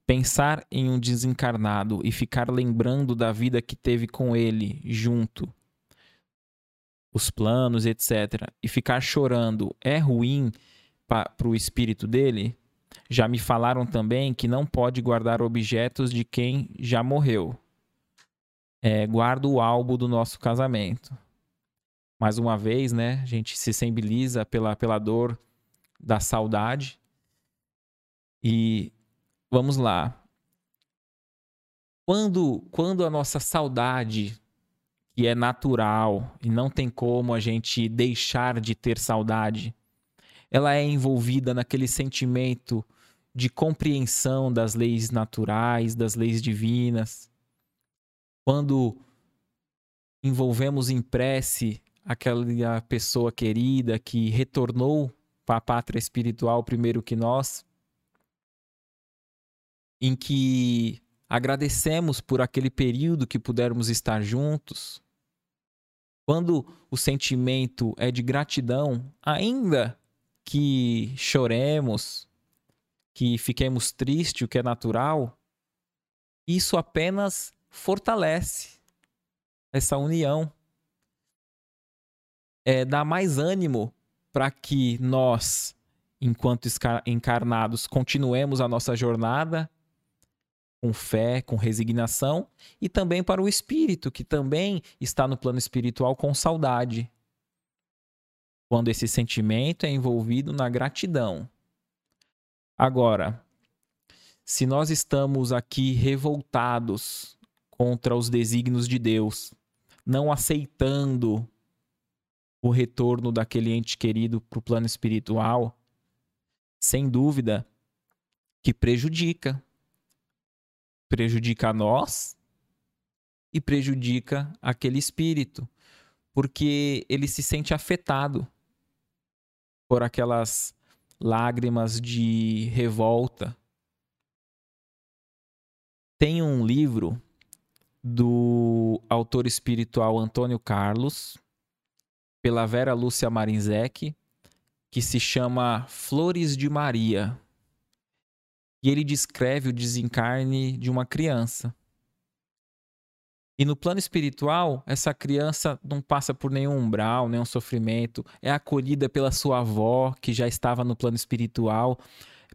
Pensar em um desencarnado e ficar lembrando da vida que teve com ele junto os planos, etc., e ficar chorando é ruim para o espírito dele, já me falaram também que não pode guardar objetos de quem já morreu. É, guarda o álbum do nosso casamento. Mais uma vez, né? A gente se sensibiliza pela, pela dor da saudade. E vamos lá. Quando, quando a nossa saudade que é natural e não tem como a gente deixar de ter saudade. Ela é envolvida naquele sentimento de compreensão das leis naturais, das leis divinas. Quando envolvemos em prece aquela pessoa querida que retornou para a pátria espiritual primeiro que nós, em que agradecemos por aquele período que pudermos estar juntos, quando o sentimento é de gratidão, ainda que choremos, que fiquemos tristes, o que é natural, isso apenas fortalece essa união. É, dá mais ânimo para que nós, enquanto encarnados, continuemos a nossa jornada com fé, com resignação, e também para o espírito, que também está no plano espiritual com saudade. Quando esse sentimento é envolvido na gratidão. Agora, se nós estamos aqui revoltados contra os desígnios de Deus, não aceitando o retorno daquele ente querido para o plano espiritual, sem dúvida que prejudica prejudica a nós e prejudica aquele espírito, porque ele se sente afetado por aquelas lágrimas de revolta. Tem um livro do autor espiritual Antônio Carlos, pela Vera Lúcia Marinzec, que se chama Flores de Maria. E ele descreve o desencarne de uma criança. E no plano espiritual, essa criança não passa por nenhum umbral, nenhum sofrimento, é acolhida pela sua avó, que já estava no plano espiritual,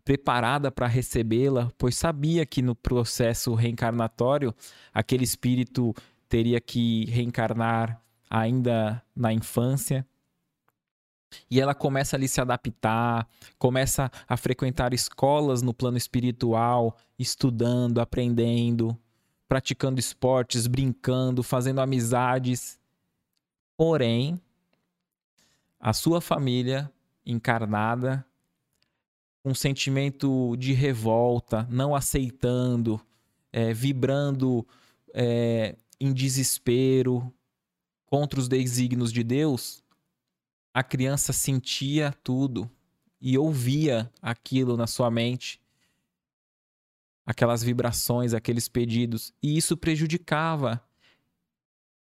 preparada para recebê-la, pois sabia que no processo reencarnatório aquele espírito teria que reencarnar ainda na infância. E ela começa ali se adaptar, começa a frequentar escolas no plano espiritual, estudando, aprendendo, praticando esportes, brincando, fazendo amizades. Porém, a sua família encarnada, um sentimento de revolta, não aceitando, é, vibrando é, em desespero contra os desígnios de Deus, a criança sentia tudo e ouvia aquilo na sua mente aquelas vibrações, aqueles pedidos, e isso prejudicava.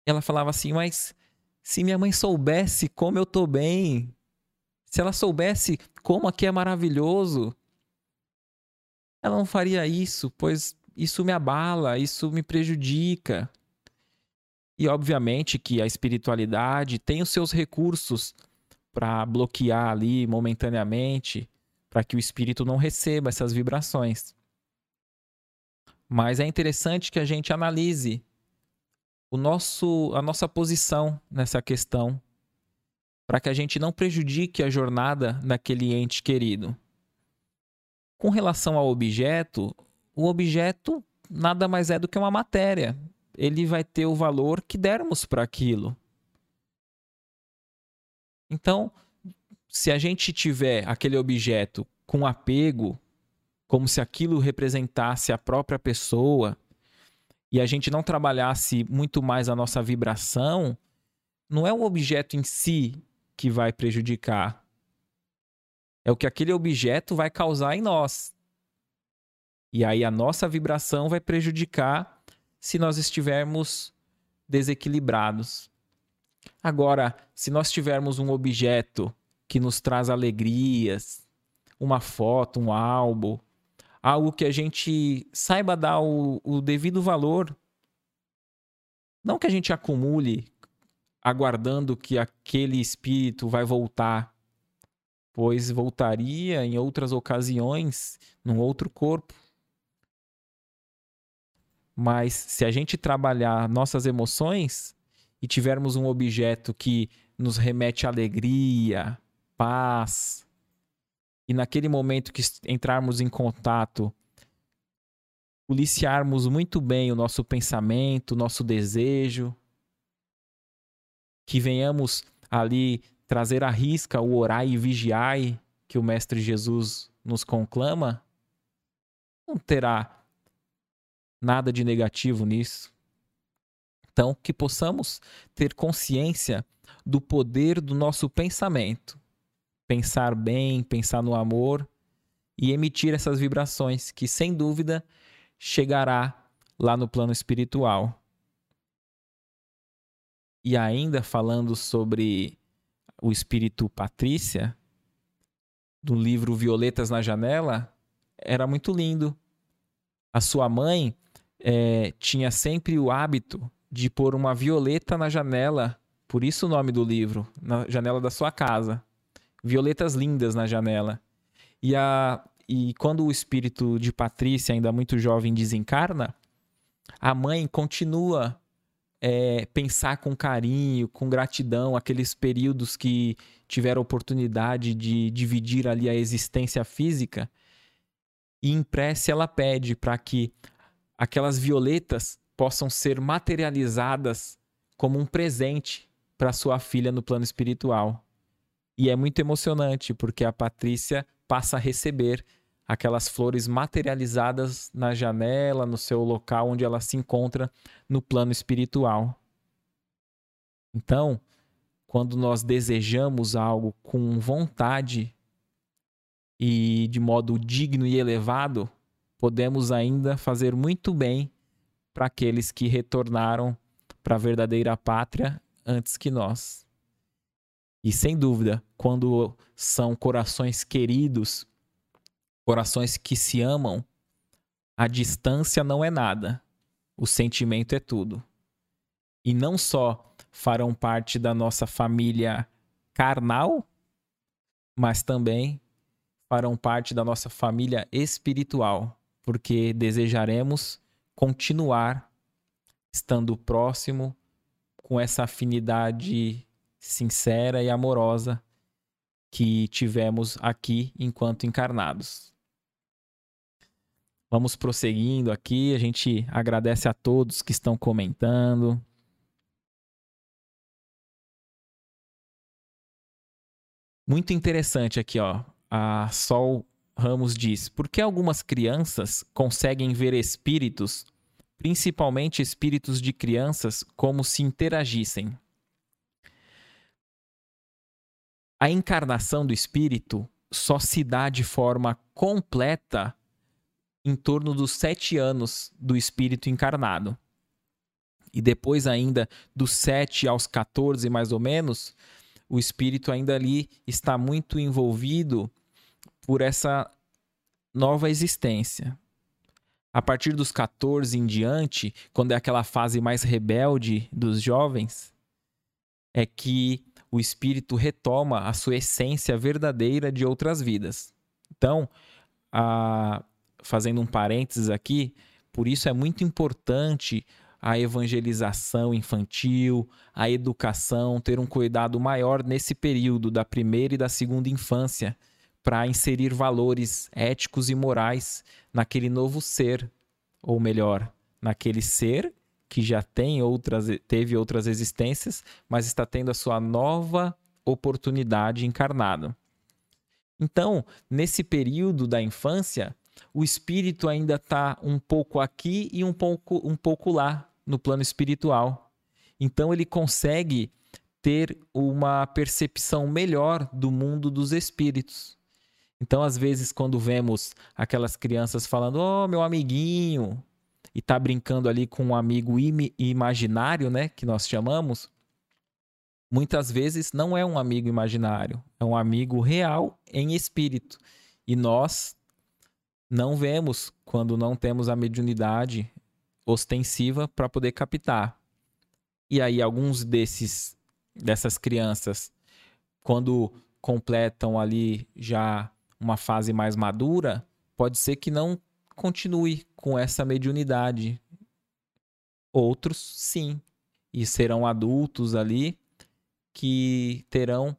Ela falava assim: "Mas se minha mãe soubesse como eu tô bem, se ela soubesse como aqui é maravilhoso, ela não faria isso, pois isso me abala, isso me prejudica." E obviamente que a espiritualidade tem os seus recursos para bloquear ali momentaneamente, para que o espírito não receba essas vibrações. Mas é interessante que a gente analise o nosso, a nossa posição nessa questão, para que a gente não prejudique a jornada daquele ente querido. Com relação ao objeto, o objeto nada mais é do que uma matéria. Ele vai ter o valor que dermos para aquilo. Então, se a gente tiver aquele objeto com apego, como se aquilo representasse a própria pessoa e a gente não trabalhasse muito mais a nossa vibração, não é o objeto em si que vai prejudicar. É o que aquele objeto vai causar em nós. E aí a nossa vibração vai prejudicar se nós estivermos desequilibrados. Agora, se nós tivermos um objeto que nos traz alegrias, uma foto, um álbum, algo que a gente saiba dar o, o devido valor. Não que a gente acumule aguardando que aquele espírito vai voltar, pois voltaria em outras ocasiões, num outro corpo. Mas se a gente trabalhar nossas emoções e tivermos um objeto que nos remete alegria, paz, e naquele momento que entrarmos em contato, policiarmos muito bem o nosso pensamento, o nosso desejo, que venhamos ali trazer à risca o orai e vigiai que o Mestre Jesus nos conclama, não terá nada de negativo nisso. Então, que possamos ter consciência do poder do nosso pensamento pensar bem, pensar no amor e emitir essas vibrações que, sem dúvida, chegará lá no plano espiritual. E ainda falando sobre o espírito Patrícia, do livro Violetas na Janela, era muito lindo. A sua mãe é, tinha sempre o hábito de pôr uma violeta na janela, por isso o nome do livro, na janela da sua casa violetas lindas na janela. E, a, e quando o espírito de Patrícia, ainda muito jovem, desencarna, a mãe continua é, pensar com carinho, com gratidão, aqueles períodos que tiveram oportunidade de dividir ali a existência física. E em prece ela pede para que aquelas violetas possam ser materializadas como um presente para sua filha no plano espiritual. E é muito emocionante, porque a Patrícia passa a receber aquelas flores materializadas na janela, no seu local onde ela se encontra no plano espiritual. Então, quando nós desejamos algo com vontade e de modo digno e elevado, podemos ainda fazer muito bem para aqueles que retornaram para a verdadeira pátria antes que nós. E sem dúvida, quando são corações queridos, corações que se amam, a distância não é nada. O sentimento é tudo. E não só farão parte da nossa família carnal, mas também farão parte da nossa família espiritual, porque desejaremos continuar estando próximo com essa afinidade sincera e amorosa que tivemos aqui enquanto encarnados. Vamos prosseguindo aqui, a gente agradece a todos que estão comentando. Muito interessante aqui, ó. A Sol Ramos diz: Por que algumas crianças conseguem ver espíritos, principalmente espíritos de crianças, como se interagissem? A encarnação do espírito só se dá de forma completa em torno dos sete anos do espírito encarnado. E depois, ainda dos sete aos 14, mais ou menos, o espírito ainda ali está muito envolvido por essa nova existência. A partir dos 14 em diante, quando é aquela fase mais rebelde dos jovens, é que o espírito retoma a sua essência verdadeira de outras vidas. Então, a... fazendo um parênteses aqui, por isso é muito importante a evangelização infantil, a educação, ter um cuidado maior nesse período da primeira e da segunda infância, para inserir valores éticos e morais naquele novo ser, ou melhor, naquele ser que já tem outras, teve outras existências, mas está tendo a sua nova oportunidade encarnada. Então, nesse período da infância, o espírito ainda está um pouco aqui e um pouco, um pouco lá no plano espiritual. Então ele consegue ter uma percepção melhor do mundo dos espíritos. Então, às vezes, quando vemos aquelas crianças falando, oh, meu amiguinho, e tá brincando ali com um amigo im imaginário, né, que nós chamamos, muitas vezes não é um amigo imaginário, é um amigo real em espírito. E nós não vemos quando não temos a mediunidade ostensiva para poder captar. E aí alguns desses dessas crianças quando completam ali já uma fase mais madura, pode ser que não continue com essa mediunidade. Outros sim, e serão adultos ali que terão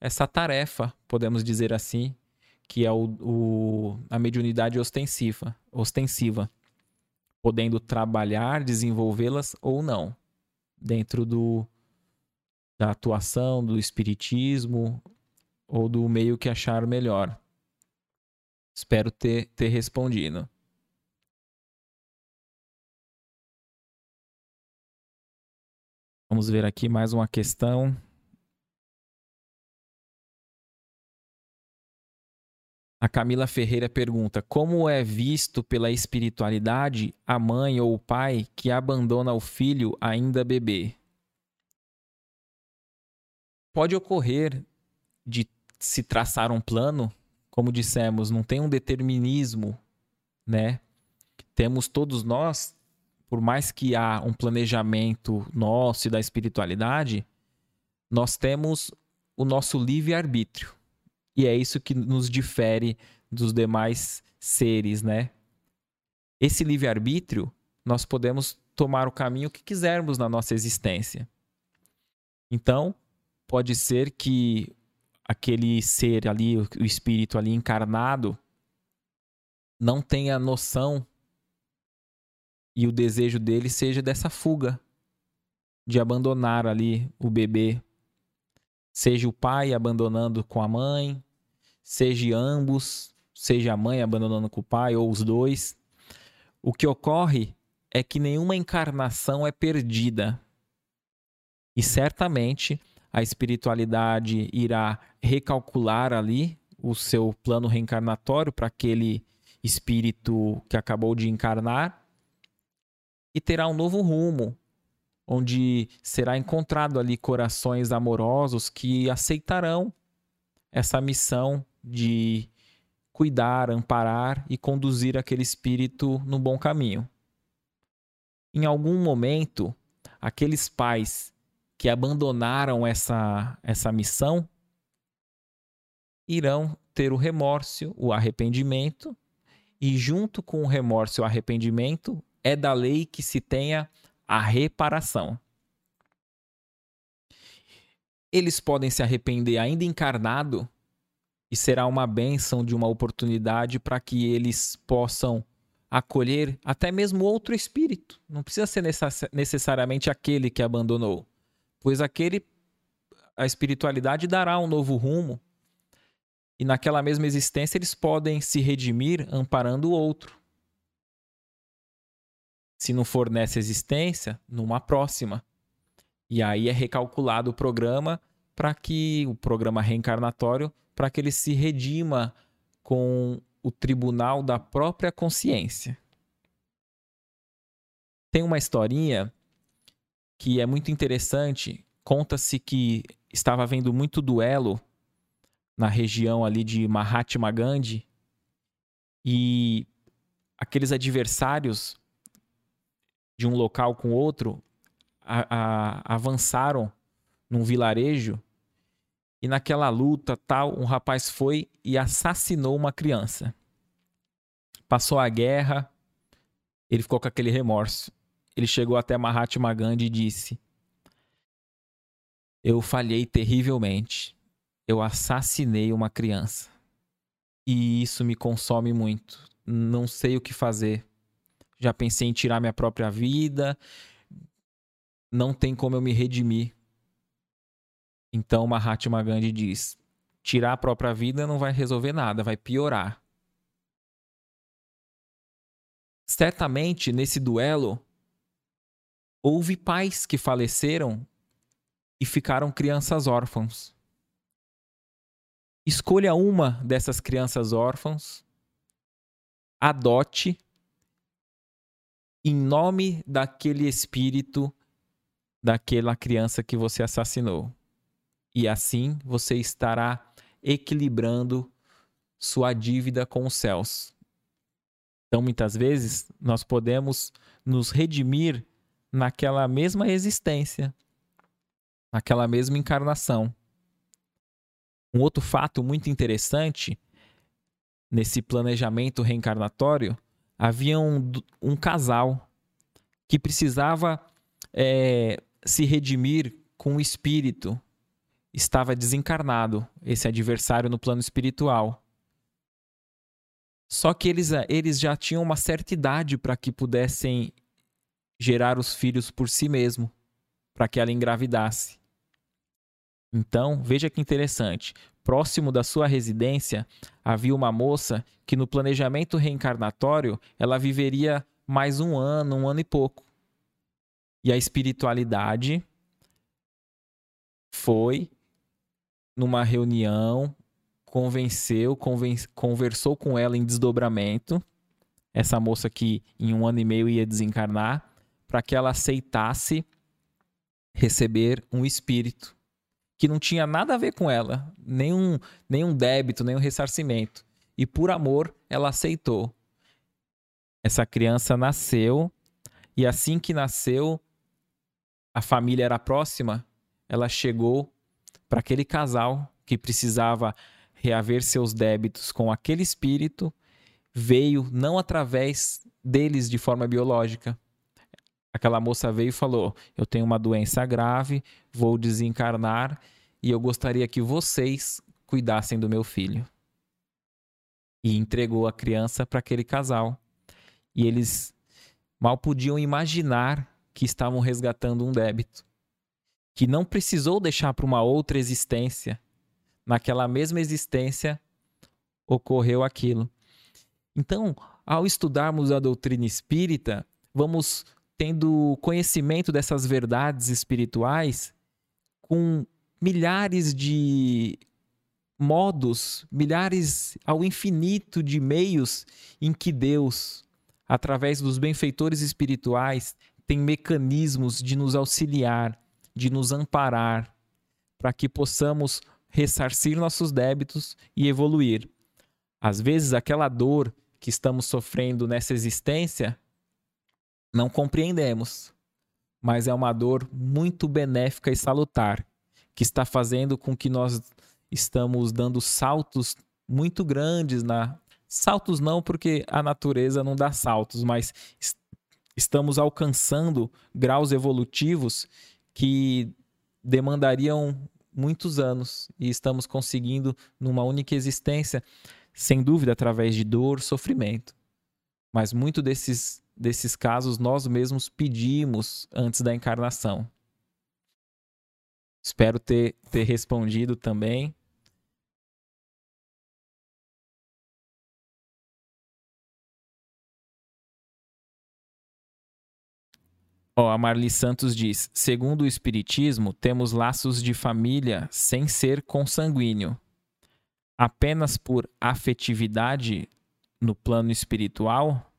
essa tarefa, podemos dizer assim, que é o, o, a mediunidade ostensiva, ostensiva, podendo trabalhar, desenvolvê-las ou não, dentro do, da atuação, do espiritismo ou do meio que achar melhor. Espero ter, ter respondido. Vamos ver aqui mais uma questão. A Camila Ferreira pergunta: Como é visto pela espiritualidade a mãe ou o pai que abandona o filho ainda bebê? Pode ocorrer de se traçar um plano, como dissemos, não tem um determinismo, né? Temos todos nós, por mais que há um planejamento nosso e da espiritualidade, nós temos o nosso livre-arbítrio e é isso que nos difere dos demais seres, né? Esse livre-arbítrio, nós podemos tomar o caminho que quisermos na nossa existência. Então, pode ser que aquele ser ali, o espírito ali encarnado, não tenha noção e o desejo dele seja dessa fuga, de abandonar ali o bebê seja o pai abandonando com a mãe, seja ambos, seja a mãe abandonando com o pai ou os dois. O que ocorre é que nenhuma encarnação é perdida. E certamente a espiritualidade irá recalcular ali o seu plano reencarnatório para aquele espírito que acabou de encarnar e terá um novo rumo, onde será encontrado ali corações amorosos que aceitarão essa missão de cuidar, amparar e conduzir aquele espírito no bom caminho. Em algum momento, aqueles pais que abandonaram essa, essa missão irão ter o remorso, o arrependimento, e junto com o remorso e o arrependimento, é da lei que se tenha a reparação. Eles podem se arrepender ainda encarnado e será uma bênção de uma oportunidade para que eles possam acolher até mesmo outro espírito. Não precisa ser necessariamente aquele que abandonou, pois aquele a espiritualidade dará um novo rumo. E naquela mesma existência eles podem se redimir amparando o outro. Se não for nessa existência, numa próxima. E aí é recalculado o programa para que o programa reencarnatório para que ele se redima com o tribunal da própria consciência. Tem uma historinha que é muito interessante. Conta-se que estava havendo muito duelo na região ali de Mahatma Gandhi e aqueles adversários de um local com outro a, a, avançaram num vilarejo e naquela luta tal um rapaz foi e assassinou uma criança. Passou a guerra, ele ficou com aquele remorso. Ele chegou até Mahatma Gandhi e disse: Eu falhei terrivelmente. Eu assassinei uma criança. E isso me consome muito. Não sei o que fazer já pensei em tirar minha própria vida, não tem como eu me redimir. Então Mahatma Gandhi diz: tirar a própria vida não vai resolver nada, vai piorar. Certamente nesse duelo houve pais que faleceram e ficaram crianças órfãos. Escolha uma dessas crianças órfãos, adote em nome daquele espírito daquela criança que você assassinou. E assim você estará equilibrando sua dívida com os céus. Então, muitas vezes, nós podemos nos redimir naquela mesma existência, naquela mesma encarnação. Um outro fato muito interessante nesse planejamento reencarnatório havia um, um casal que precisava é, se redimir com o espírito. Estava desencarnado, esse adversário no plano espiritual. Só que eles, eles já tinham uma certa idade para que pudessem gerar os filhos por si mesmo, para que ela engravidasse. Então, veja que interessante. Próximo da sua residência havia uma moça que, no planejamento reencarnatório, ela viveria mais um ano, um ano e pouco. E a espiritualidade foi numa reunião, convenceu, conven conversou com ela em desdobramento, essa moça que em um ano e meio ia desencarnar, para que ela aceitasse receber um espírito que não tinha nada a ver com ela, nenhum, nenhum débito, nenhum ressarcimento. E por amor, ela aceitou. Essa criança nasceu, e assim que nasceu, a família era próxima, ela chegou para aquele casal que precisava reaver seus débitos com aquele espírito, veio não através deles de forma biológica. Aquela moça veio e falou: Eu tenho uma doença grave, vou desencarnar e eu gostaria que vocês cuidassem do meu filho. E entregou a criança para aquele casal. E eles mal podiam imaginar que estavam resgatando um débito, que não precisou deixar para uma outra existência. Naquela mesma existência ocorreu aquilo. Então, ao estudarmos a doutrina espírita, vamos tendo conhecimento dessas verdades espirituais com milhares de modos, milhares ao infinito de meios em que Deus, através dos benfeitores espirituais, tem mecanismos de nos auxiliar, de nos amparar, para que possamos ressarcir nossos débitos e evoluir. Às vezes, aquela dor que estamos sofrendo nessa existência, não compreendemos, mas é uma dor muito benéfica e salutar, que está fazendo com que nós estamos dando saltos muito grandes na saltos não porque a natureza não dá saltos, mas estamos alcançando graus evolutivos que demandariam muitos anos e estamos conseguindo numa única existência, sem dúvida através de dor, sofrimento. Mas muito desses desses casos nós mesmos pedimos antes da encarnação. Espero ter, ter respondido também. Ó, a Marli Santos diz: segundo o Espiritismo, temos laços de família sem ser consanguíneo. Apenas por afetividade no plano espiritual?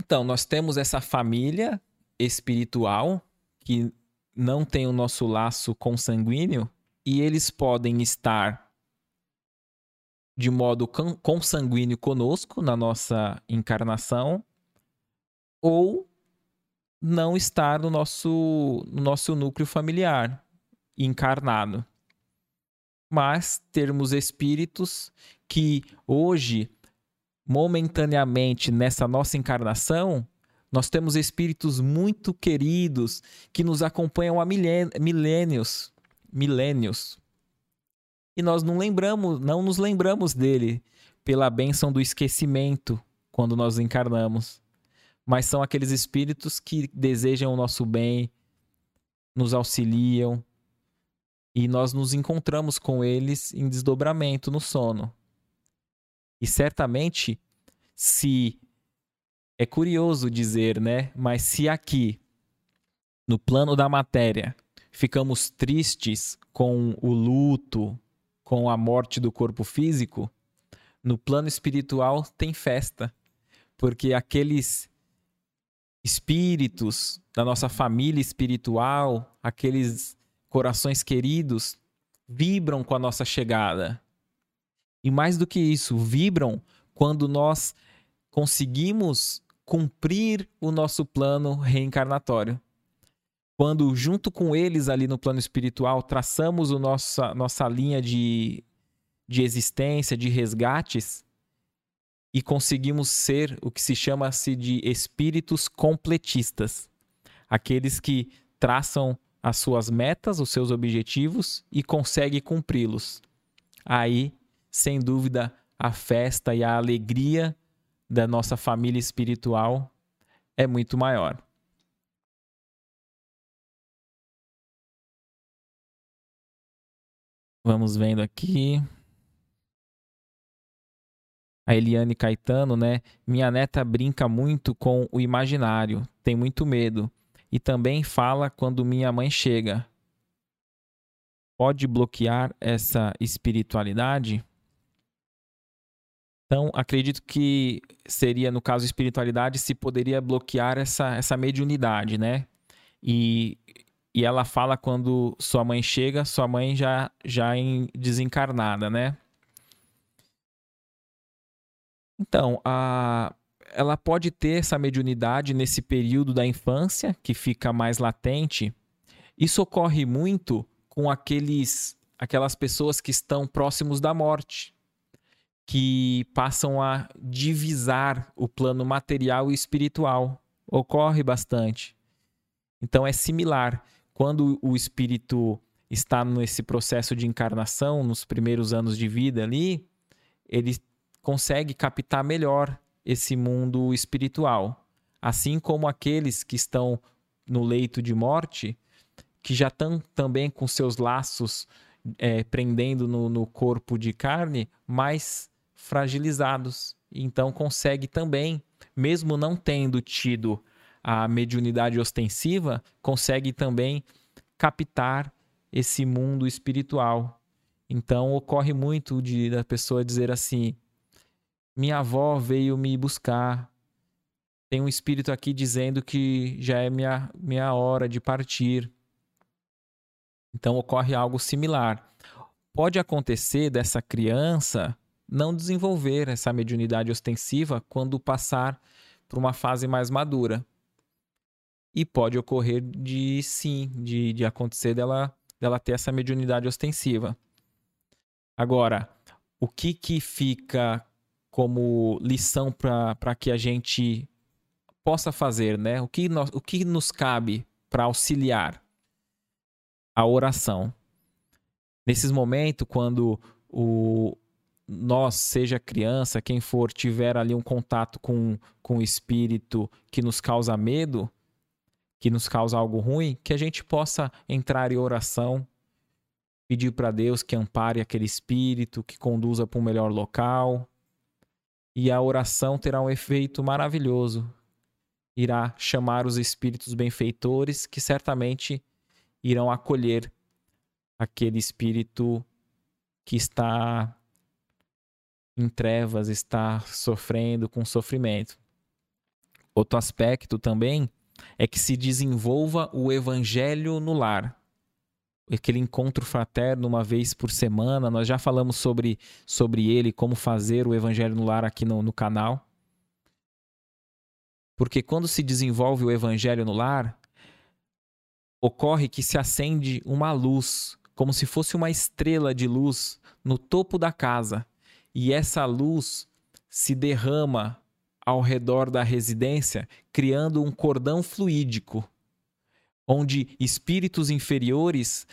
Então, nós temos essa família espiritual que não tem o nosso laço consanguíneo e eles podem estar de modo consanguíneo conosco na nossa encarnação ou não estar no nosso, no nosso núcleo familiar encarnado. Mas termos espíritos que hoje, momentaneamente nessa nossa encarnação, nós temos espíritos muito queridos que nos acompanham há milênios, milênios, e nós não lembramos, não nos lembramos dele pela bênção do esquecimento quando nós encarnamos. Mas são aqueles espíritos que desejam o nosso bem, nos auxiliam e nós nos encontramos com eles em desdobramento no sono. E certamente, se é curioso dizer, né? Mas se aqui, no plano da matéria, ficamos tristes com o luto, com a morte do corpo físico, no plano espiritual tem festa, porque aqueles espíritos da nossa família espiritual, aqueles corações queridos, vibram com a nossa chegada. E mais do que isso, vibram quando nós conseguimos cumprir o nosso plano reencarnatório quando junto com eles ali no plano espiritual traçamos o nossa, nossa linha de, de existência, de resgates e conseguimos ser o que se chama-se de espíritos completistas, aqueles que traçam as suas metas, os seus objetivos e conseguem cumpri-los. Aí, sem dúvida, a festa e a alegria da nossa família espiritual é muito maior. Vamos vendo aqui. A Eliane Caetano, né? Minha neta brinca muito com o imaginário, tem muito medo. E também fala quando minha mãe chega. Pode bloquear essa espiritualidade? Então, acredito que seria, no caso espiritualidade, se poderia bloquear essa, essa mediunidade, né? E e ela fala quando sua mãe chega, sua mãe já já em desencarnada, né? Então, a ela pode ter essa mediunidade nesse período da infância que fica mais latente. Isso ocorre muito com aqueles aquelas pessoas que estão próximos da morte, que passam a divisar o plano material e espiritual. Ocorre bastante. Então é similar quando o espírito está nesse processo de encarnação, nos primeiros anos de vida ali, ele consegue captar melhor esse mundo espiritual. Assim como aqueles que estão no leito de morte, que já estão também com seus laços é, prendendo no, no corpo de carne, mais fragilizados. Então consegue também, mesmo não tendo tido a mediunidade ostensiva, consegue também captar esse mundo espiritual. Então ocorre muito de da pessoa dizer assim: minha avó veio me buscar. Tem um espírito aqui dizendo que já é minha, minha hora de partir. Então ocorre algo similar. Pode acontecer dessa criança não desenvolver essa mediunidade ostensiva quando passar por uma fase mais madura. E pode ocorrer de sim, de, de acontecer dela, dela ter essa mediunidade ostensiva. Agora, o que, que fica como lição para que a gente possa fazer, né? O que, nós, o que nos cabe para auxiliar? A oração. Nesses momentos, quando o, nós, seja criança, quem for, tiver ali um contato com, com o espírito que nos causa medo, que nos causa algo ruim, que a gente possa entrar em oração, pedir para Deus que ampare aquele espírito, que conduza para um melhor local. E a oração terá um efeito maravilhoso. Irá chamar os espíritos benfeitores que certamente irão acolher aquele espírito que está em trevas, está sofrendo com sofrimento. Outro aspecto também é que se desenvolva o evangelho no lar. Aquele encontro fraterno uma vez por semana, nós já falamos sobre, sobre ele, como fazer o evangelho no lar aqui no, no canal. Porque quando se desenvolve o evangelho no lar, ocorre que se acende uma luz, como se fosse uma estrela de luz no topo da casa e essa luz se derrama ao redor da residência, criando um cordão fluídico, onde espíritos inferiores,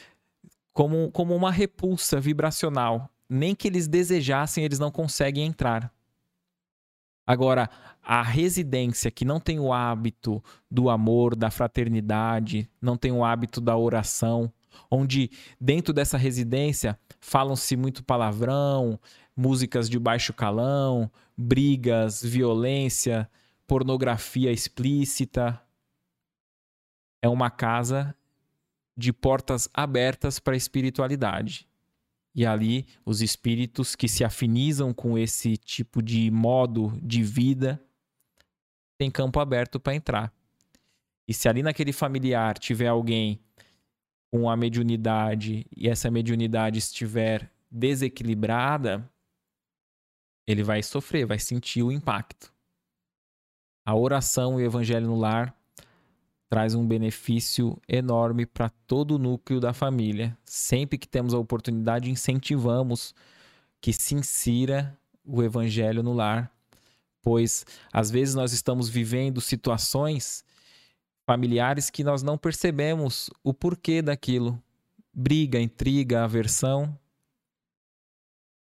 como, como uma repulsa vibracional, nem que eles desejassem, eles não conseguem entrar. Agora, a residência que não tem o hábito do amor, da fraternidade, não tem o hábito da oração, onde dentro dessa residência falam-se muito palavrão, músicas de baixo calão, brigas, violência, pornografia explícita. É uma casa de portas abertas para a espiritualidade. E ali os espíritos que se afinizam com esse tipo de modo de vida têm campo aberto para entrar. E se ali naquele familiar tiver alguém com a mediunidade e essa mediunidade estiver desequilibrada, ele vai sofrer, vai sentir o impacto. A oração e o evangelho no lar traz um benefício enorme para todo o núcleo da família. Sempre que temos a oportunidade, incentivamos que se insira o evangelho no lar, pois às vezes nós estamos vivendo situações familiares que nós não percebemos o porquê daquilo. Briga, intriga, aversão,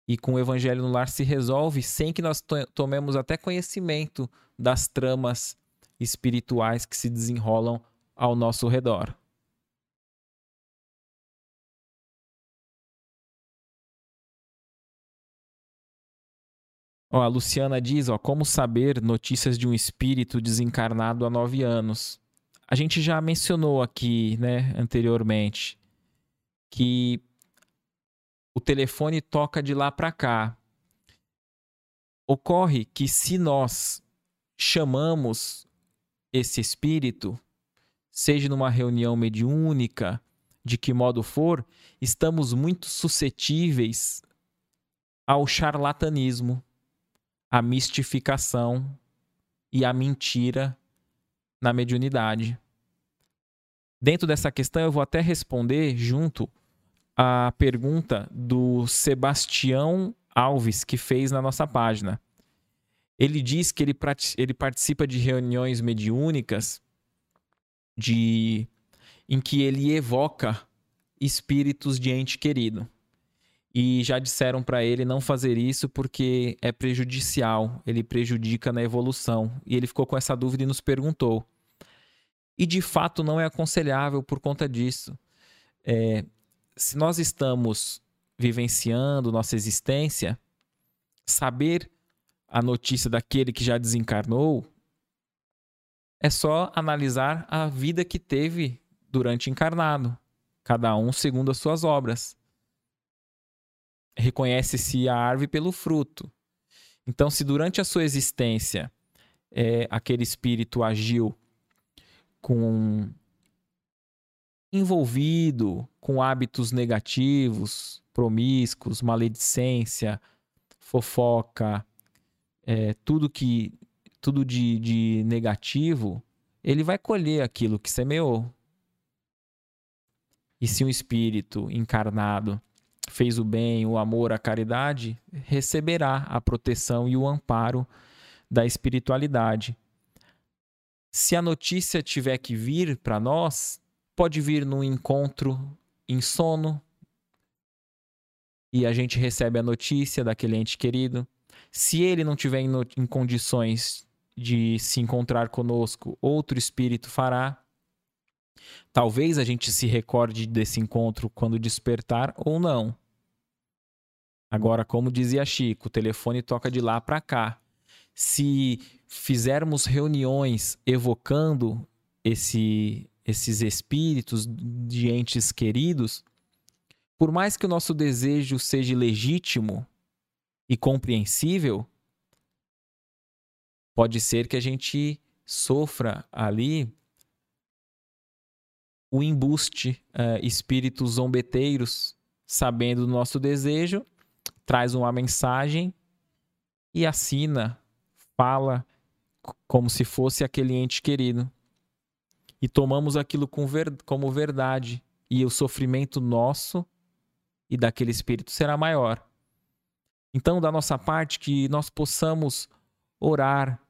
e com o evangelho no lar se resolve sem que nós tomemos até conhecimento das tramas espirituais que se desenrolam ao nosso redor. Ó, a Luciana diz, ó, como saber notícias de um espírito desencarnado há nove anos. A gente já mencionou aqui, né, anteriormente, que o telefone toca de lá para cá. Ocorre que se nós chamamos esse espírito, seja numa reunião mediúnica, de que modo for, estamos muito suscetíveis ao charlatanismo, à mistificação e à mentira na mediunidade. Dentro dessa questão, eu vou até responder junto a pergunta do Sebastião Alves, que fez na nossa página. Ele diz que ele, ele participa de reuniões mediúnicas de, em que ele evoca espíritos de ente querido. E já disseram para ele não fazer isso porque é prejudicial, ele prejudica na evolução. E ele ficou com essa dúvida e nos perguntou. E de fato não é aconselhável por conta disso. É, se nós estamos vivenciando nossa existência, saber a notícia daquele que já desencarnou é só analisar a vida que teve durante encarnado, cada um segundo as suas obras. Reconhece-se a árvore pelo fruto. Então, se durante a sua existência é, aquele espírito agiu com envolvido com hábitos negativos, promíscuos, maledicência, fofoca, é, tudo que tudo de, de negativo, ele vai colher aquilo que semeou. E se um espírito encarnado fez o bem, o amor, a caridade, receberá a proteção e o amparo da espiritualidade. Se a notícia tiver que vir para nós, pode vir num encontro em sono e a gente recebe a notícia daquele ente querido. Se ele não tiver em, em condições de se encontrar conosco, outro espírito fará. Talvez a gente se recorde desse encontro quando despertar ou não. Agora, como dizia Chico, o telefone toca de lá para cá. Se fizermos reuniões evocando esse, esses espíritos de entes queridos, por mais que o nosso desejo seja legítimo e compreensível, pode ser que a gente sofra ali o embuste, uh, espíritos zombeteiros, sabendo do nosso desejo, traz uma mensagem e assina, fala como se fosse aquele ente querido. E tomamos aquilo ver como verdade. E o sofrimento nosso e daquele espírito será maior. Então, da nossa parte, que nós possamos orar,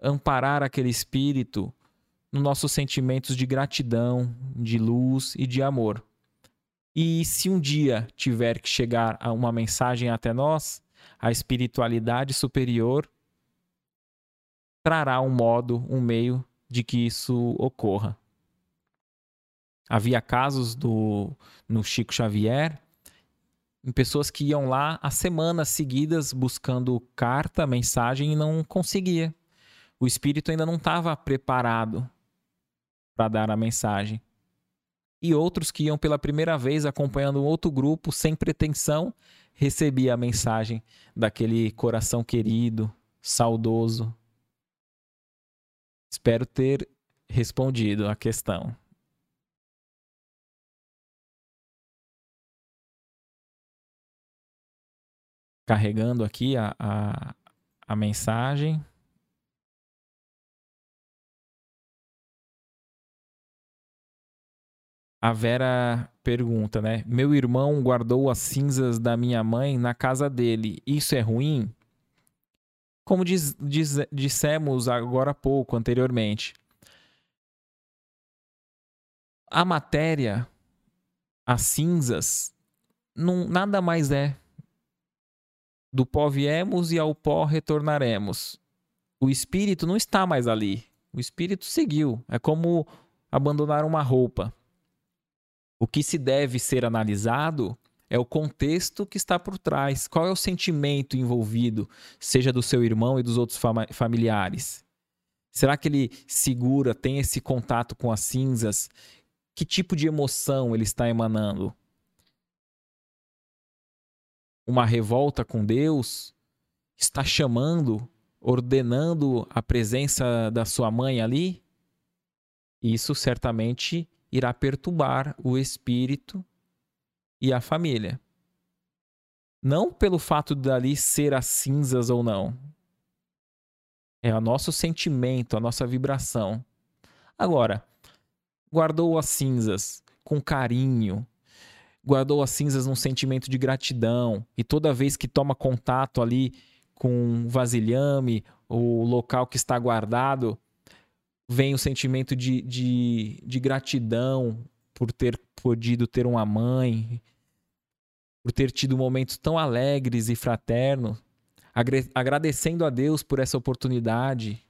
amparar aquele espírito nos nossos sentimentos de gratidão, de luz e de amor. E se um dia tiver que chegar a uma mensagem até nós, a espiritualidade superior trará um modo, um meio de que isso ocorra. Havia casos do no Chico Xavier em pessoas que iam lá há semanas seguidas buscando carta, mensagem e não conseguia o espírito ainda não estava preparado para dar a mensagem. E outros que iam pela primeira vez acompanhando outro grupo, sem pretensão, recebia a mensagem daquele coração querido, saudoso. Espero ter respondido a questão. Carregando aqui a, a, a mensagem. A Vera pergunta, né? Meu irmão guardou as cinzas da minha mãe na casa dele. Isso é ruim? Como diz, diz, dissemos agora há pouco, anteriormente, a matéria, as cinzas, não, nada mais é. Do pó viemos e ao pó retornaremos. O espírito não está mais ali. O espírito seguiu. É como abandonar uma roupa. O que se deve ser analisado é o contexto que está por trás. Qual é o sentimento envolvido, seja do seu irmão e dos outros familiares? Será que ele segura, tem esse contato com as cinzas? Que tipo de emoção ele está emanando? Uma revolta com Deus? Está chamando, ordenando a presença da sua mãe ali? Isso certamente irá perturbar o espírito e a família. Não pelo fato dali ser as cinzas ou não. É o nosso sentimento, a nossa vibração. Agora, guardou as cinzas com carinho, guardou as cinzas num sentimento de gratidão, e toda vez que toma contato ali com vasilhame, o local que está guardado, vem o sentimento de, de, de gratidão por ter podido ter uma mãe, por ter tido momentos tão alegres e fraternos, agradecendo a Deus por essa oportunidade.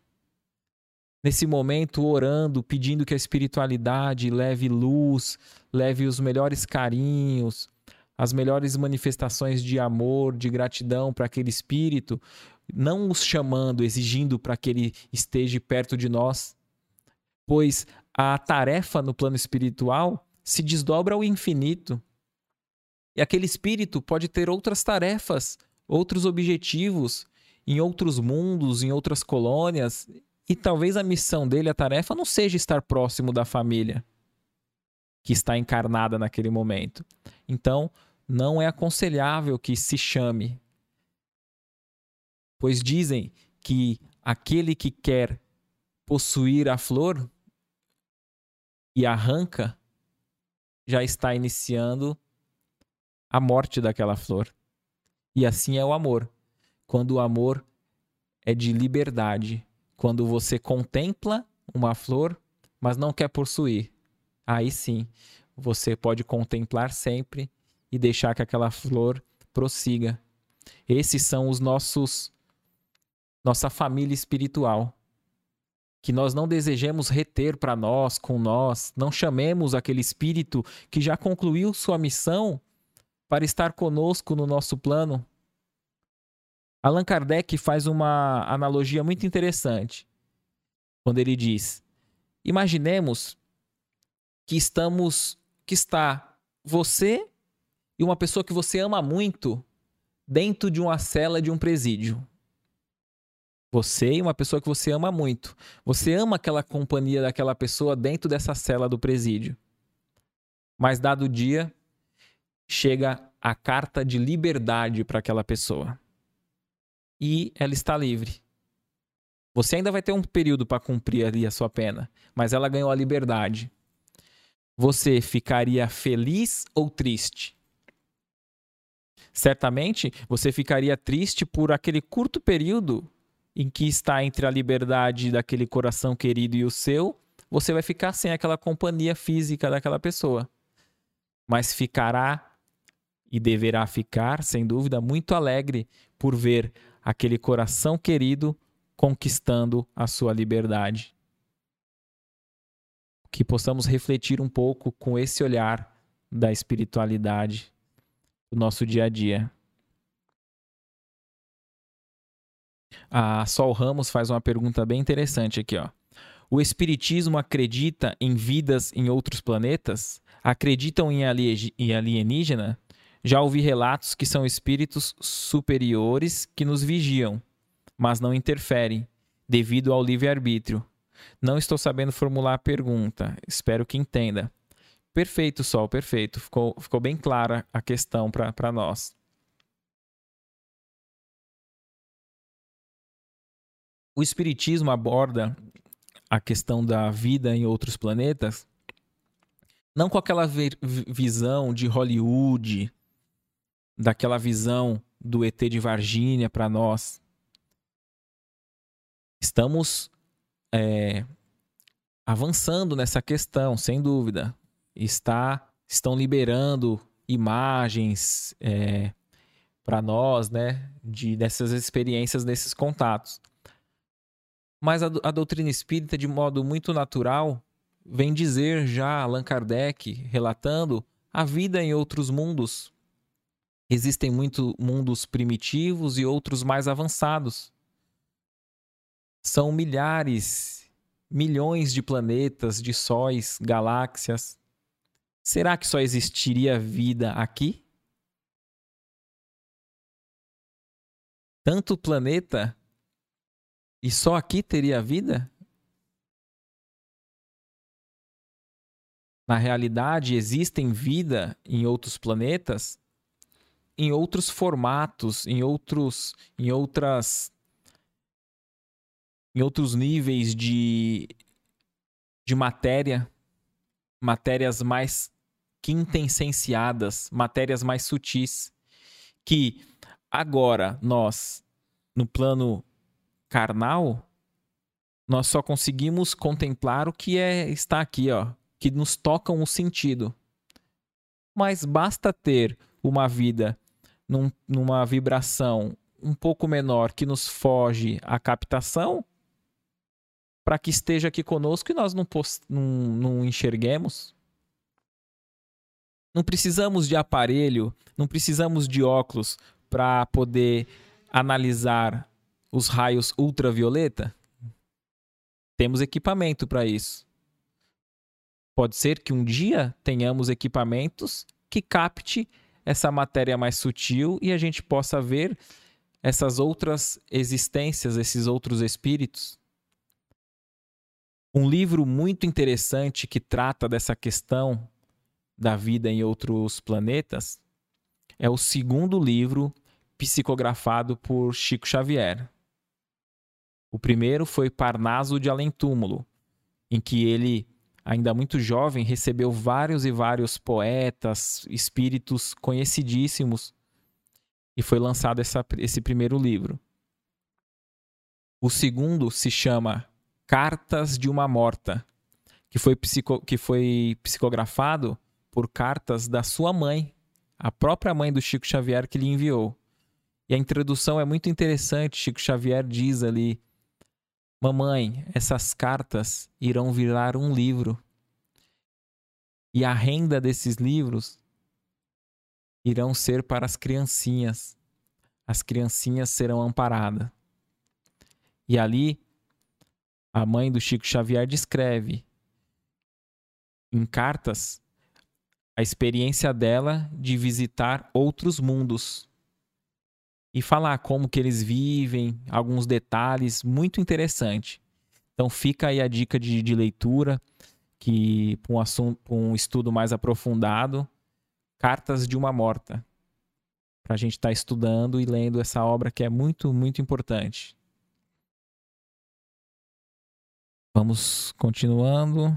Nesse momento, orando, pedindo que a espiritualidade leve luz, leve os melhores carinhos, as melhores manifestações de amor, de gratidão para aquele espírito, não os chamando, exigindo para que ele esteja perto de nós, pois a tarefa no plano espiritual se desdobra ao infinito. E aquele espírito pode ter outras tarefas, outros objetivos, em outros mundos, em outras colônias, e talvez a missão dele, a tarefa, não seja estar próximo da família que está encarnada naquele momento. Então, não é aconselhável que se chame, pois dizem que aquele que quer possuir a flor e arranca já está iniciando a morte daquela flor. E assim é o amor. Quando o amor é de liberdade, quando você contempla uma flor, mas não quer possuir, aí sim você pode contemplar sempre e deixar que aquela flor prossiga. Esses são os nossos nossa família espiritual. Que nós não desejemos reter para nós, com nós, não chamemos aquele espírito que já concluiu sua missão para estar conosco no nosso plano. Allan Kardec faz uma analogia muito interessante quando ele diz: Imaginemos que estamos que está você e uma pessoa que você ama muito dentro de uma cela de um presídio. Você e uma pessoa que você ama muito. Você ama aquela companhia daquela pessoa dentro dessa cela do presídio. Mas dado o dia, chega a carta de liberdade para aquela pessoa. E ela está livre. Você ainda vai ter um período para cumprir ali a sua pena, mas ela ganhou a liberdade. Você ficaria feliz ou triste? Certamente você ficaria triste por aquele curto período em que está entre a liberdade daquele coração querido e o seu, você vai ficar sem aquela companhia física daquela pessoa. Mas ficará e deverá ficar, sem dúvida, muito alegre por ver aquele coração querido conquistando a sua liberdade. Que possamos refletir um pouco com esse olhar da espiritualidade do nosso dia a dia. A Sol Ramos faz uma pergunta bem interessante aqui, ó. O espiritismo acredita em vidas em outros planetas? Acreditam em alienígena? Já ouvi relatos que são espíritos superiores que nos vigiam, mas não interferem, devido ao livre-arbítrio. Não estou sabendo formular a pergunta, espero que entenda. Perfeito, Sol, perfeito. Ficou, ficou bem clara a questão para nós. O Espiritismo aborda a questão da vida em outros planetas não com aquela visão de Hollywood, daquela visão do ET de Varginha para nós. Estamos é, avançando nessa questão, sem dúvida. Está, estão liberando imagens é, para nós, né, de dessas experiências, desses contatos. Mas a, a doutrina espírita, de modo muito natural, vem dizer já Allan Kardec, relatando a vida em outros mundos. Existem muitos mundos primitivos e outros mais avançados. São milhares, milhões de planetas, de sóis, galáxias. Será que só existiria vida aqui? Tanto planeta e só aqui teria vida? Na realidade, existem vida em outros planetas, em outros formatos, em outros, em outras, em outros níveis de, de matéria, matérias mais quintessenciadas, matérias mais sutis, que agora nós, no plano carnal, nós só conseguimos contemplar o que é está aqui, ó, que nos tocam o sentido. Mas basta ter uma vida num, numa vibração um pouco menor que nos foge a captação para que esteja aqui conosco e nós não, não, não enxerguemos. Não precisamos de aparelho, não precisamos de óculos para poder analisar os raios ultravioleta? Temos equipamento para isso. Pode ser que um dia tenhamos equipamentos que capte essa matéria mais sutil e a gente possa ver essas outras existências, esses outros espíritos. Um livro muito interessante que trata dessa questão da vida em outros planetas é o segundo livro psicografado por Chico Xavier. O primeiro foi Parnaso de Além Túmulo, em que ele, ainda muito jovem, recebeu vários e vários poetas, espíritos conhecidíssimos, e foi lançado essa, esse primeiro livro. O segundo se chama Cartas de uma Morta, que foi, psico, que foi psicografado por cartas da sua mãe, a própria mãe do Chico Xavier que lhe enviou. E a introdução é muito interessante. Chico Xavier diz ali: Mamãe, essas cartas irão virar um livro. E a renda desses livros irão ser para as criancinhas. As criancinhas serão amparadas. E ali a mãe do Chico Xavier descreve em cartas a experiência dela de visitar outros mundos e falar como que eles vivem, alguns detalhes, muito interessante. Então fica aí a dica de, de leitura que um assunto, um estudo mais aprofundado, Cartas de uma Morta, para a gente estar tá estudando e lendo essa obra que é muito muito importante. Vamos continuando.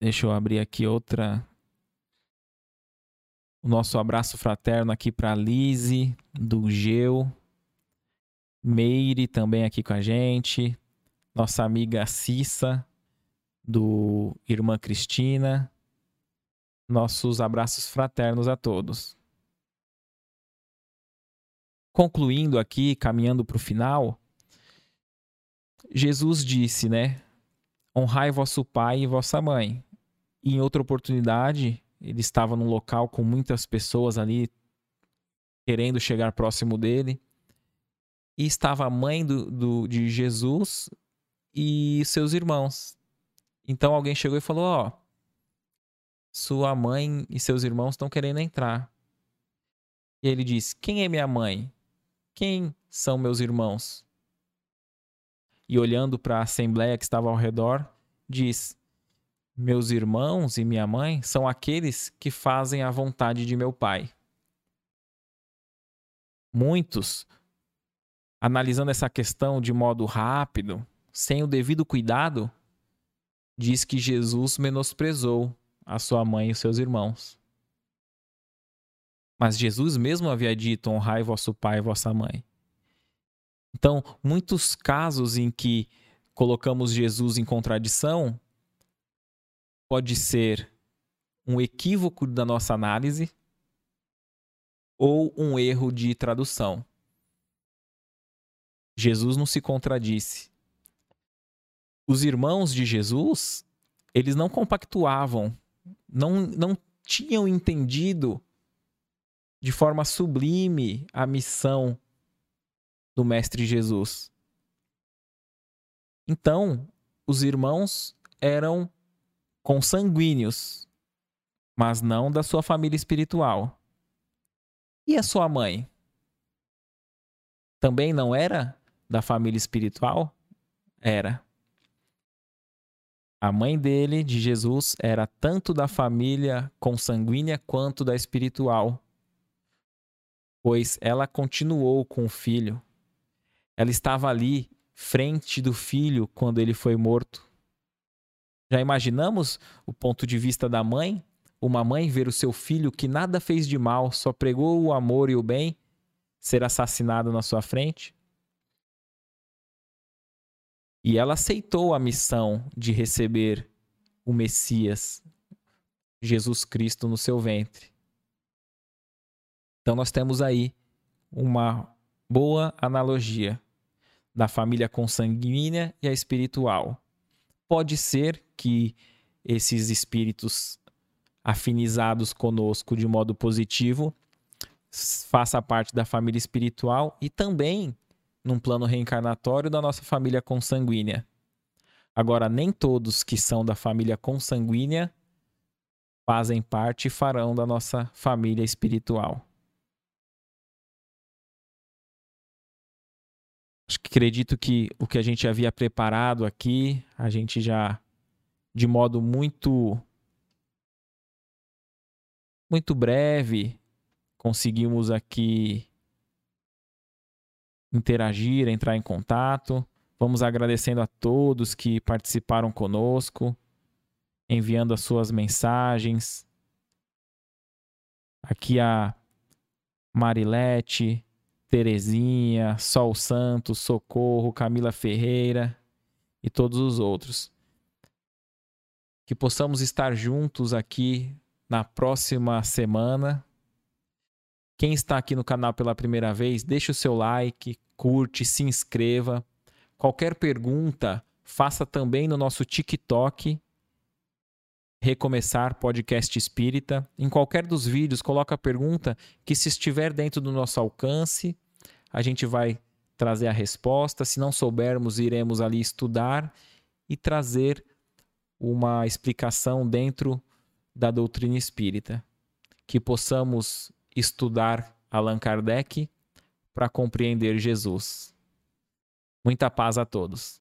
Deixa eu abrir aqui outra. O nosso abraço fraterno aqui para Lise, do Geu. Meire também aqui com a gente. Nossa amiga Cissa, do Irmã Cristina. Nossos abraços fraternos a todos concluindo aqui, caminhando para o final, Jesus disse, né? Honrai vosso pai e vossa mãe. E em outra oportunidade, ele estava num local com muitas pessoas ali querendo chegar próximo dele. E estava a mãe do, do, de Jesus e seus irmãos. Então alguém chegou e falou: Ó, sua mãe e seus irmãos estão querendo entrar. E ele disse: Quem é minha mãe? Quem são meus irmãos? E olhando para a assembleia que estava ao redor, diz: Meus irmãos e minha mãe são aqueles que fazem a vontade de meu Pai. Muitos, analisando essa questão de modo rápido, sem o devido cuidado, diz que Jesus menosprezou a sua mãe e seus irmãos. Mas Jesus mesmo havia dito: honrai vosso pai e vossa mãe. Então, muitos casos em que colocamos Jesus em contradição pode ser um equívoco da nossa análise ou um erro de tradução. Jesus não se contradisse. Os irmãos de Jesus, eles não compactuavam, não, não tinham entendido de forma sublime a missão do Mestre Jesus. Então, os irmãos eram consanguíneos, mas não da sua família espiritual. E a sua mãe? Também não era da família espiritual? Era. A mãe dele, de Jesus, era tanto da família consanguínea quanto da espiritual pois ela continuou com o filho. Ela estava ali, frente do filho, quando ele foi morto. Já imaginamos o ponto de vista da mãe? Uma mãe ver o seu filho que nada fez de mal, só pregou o amor e o bem, ser assassinado na sua frente? E ela aceitou a missão de receber o Messias, Jesus Cristo, no seu ventre. Então nós temos aí uma boa analogia da família consanguínea e a espiritual. Pode ser que esses espíritos afinizados conosco de modo positivo faça parte da família espiritual e também num plano reencarnatório da nossa família consanguínea. Agora, nem todos que são da família consanguínea fazem parte e farão da nossa família espiritual. Acho que acredito que o que a gente havia preparado aqui, a gente já de modo muito muito breve conseguimos aqui interagir, entrar em contato. Vamos agradecendo a todos que participaram conosco, enviando as suas mensagens. Aqui a Marilete, Terezinha, Sol Santos, Socorro, Camila Ferreira e todos os outros. Que possamos estar juntos aqui na próxima semana quem está aqui no canal pela primeira vez, deixe o seu like, curte, se inscreva. Qualquer pergunta, faça também no nosso TikTok. Recomeçar Podcast Espírita. Em qualquer dos vídeos, coloca a pergunta que, se estiver dentro do nosso alcance, a gente vai trazer a resposta. Se não soubermos, iremos ali estudar e trazer uma explicação dentro da doutrina espírita. Que possamos estudar Allan Kardec para compreender Jesus. Muita paz a todos.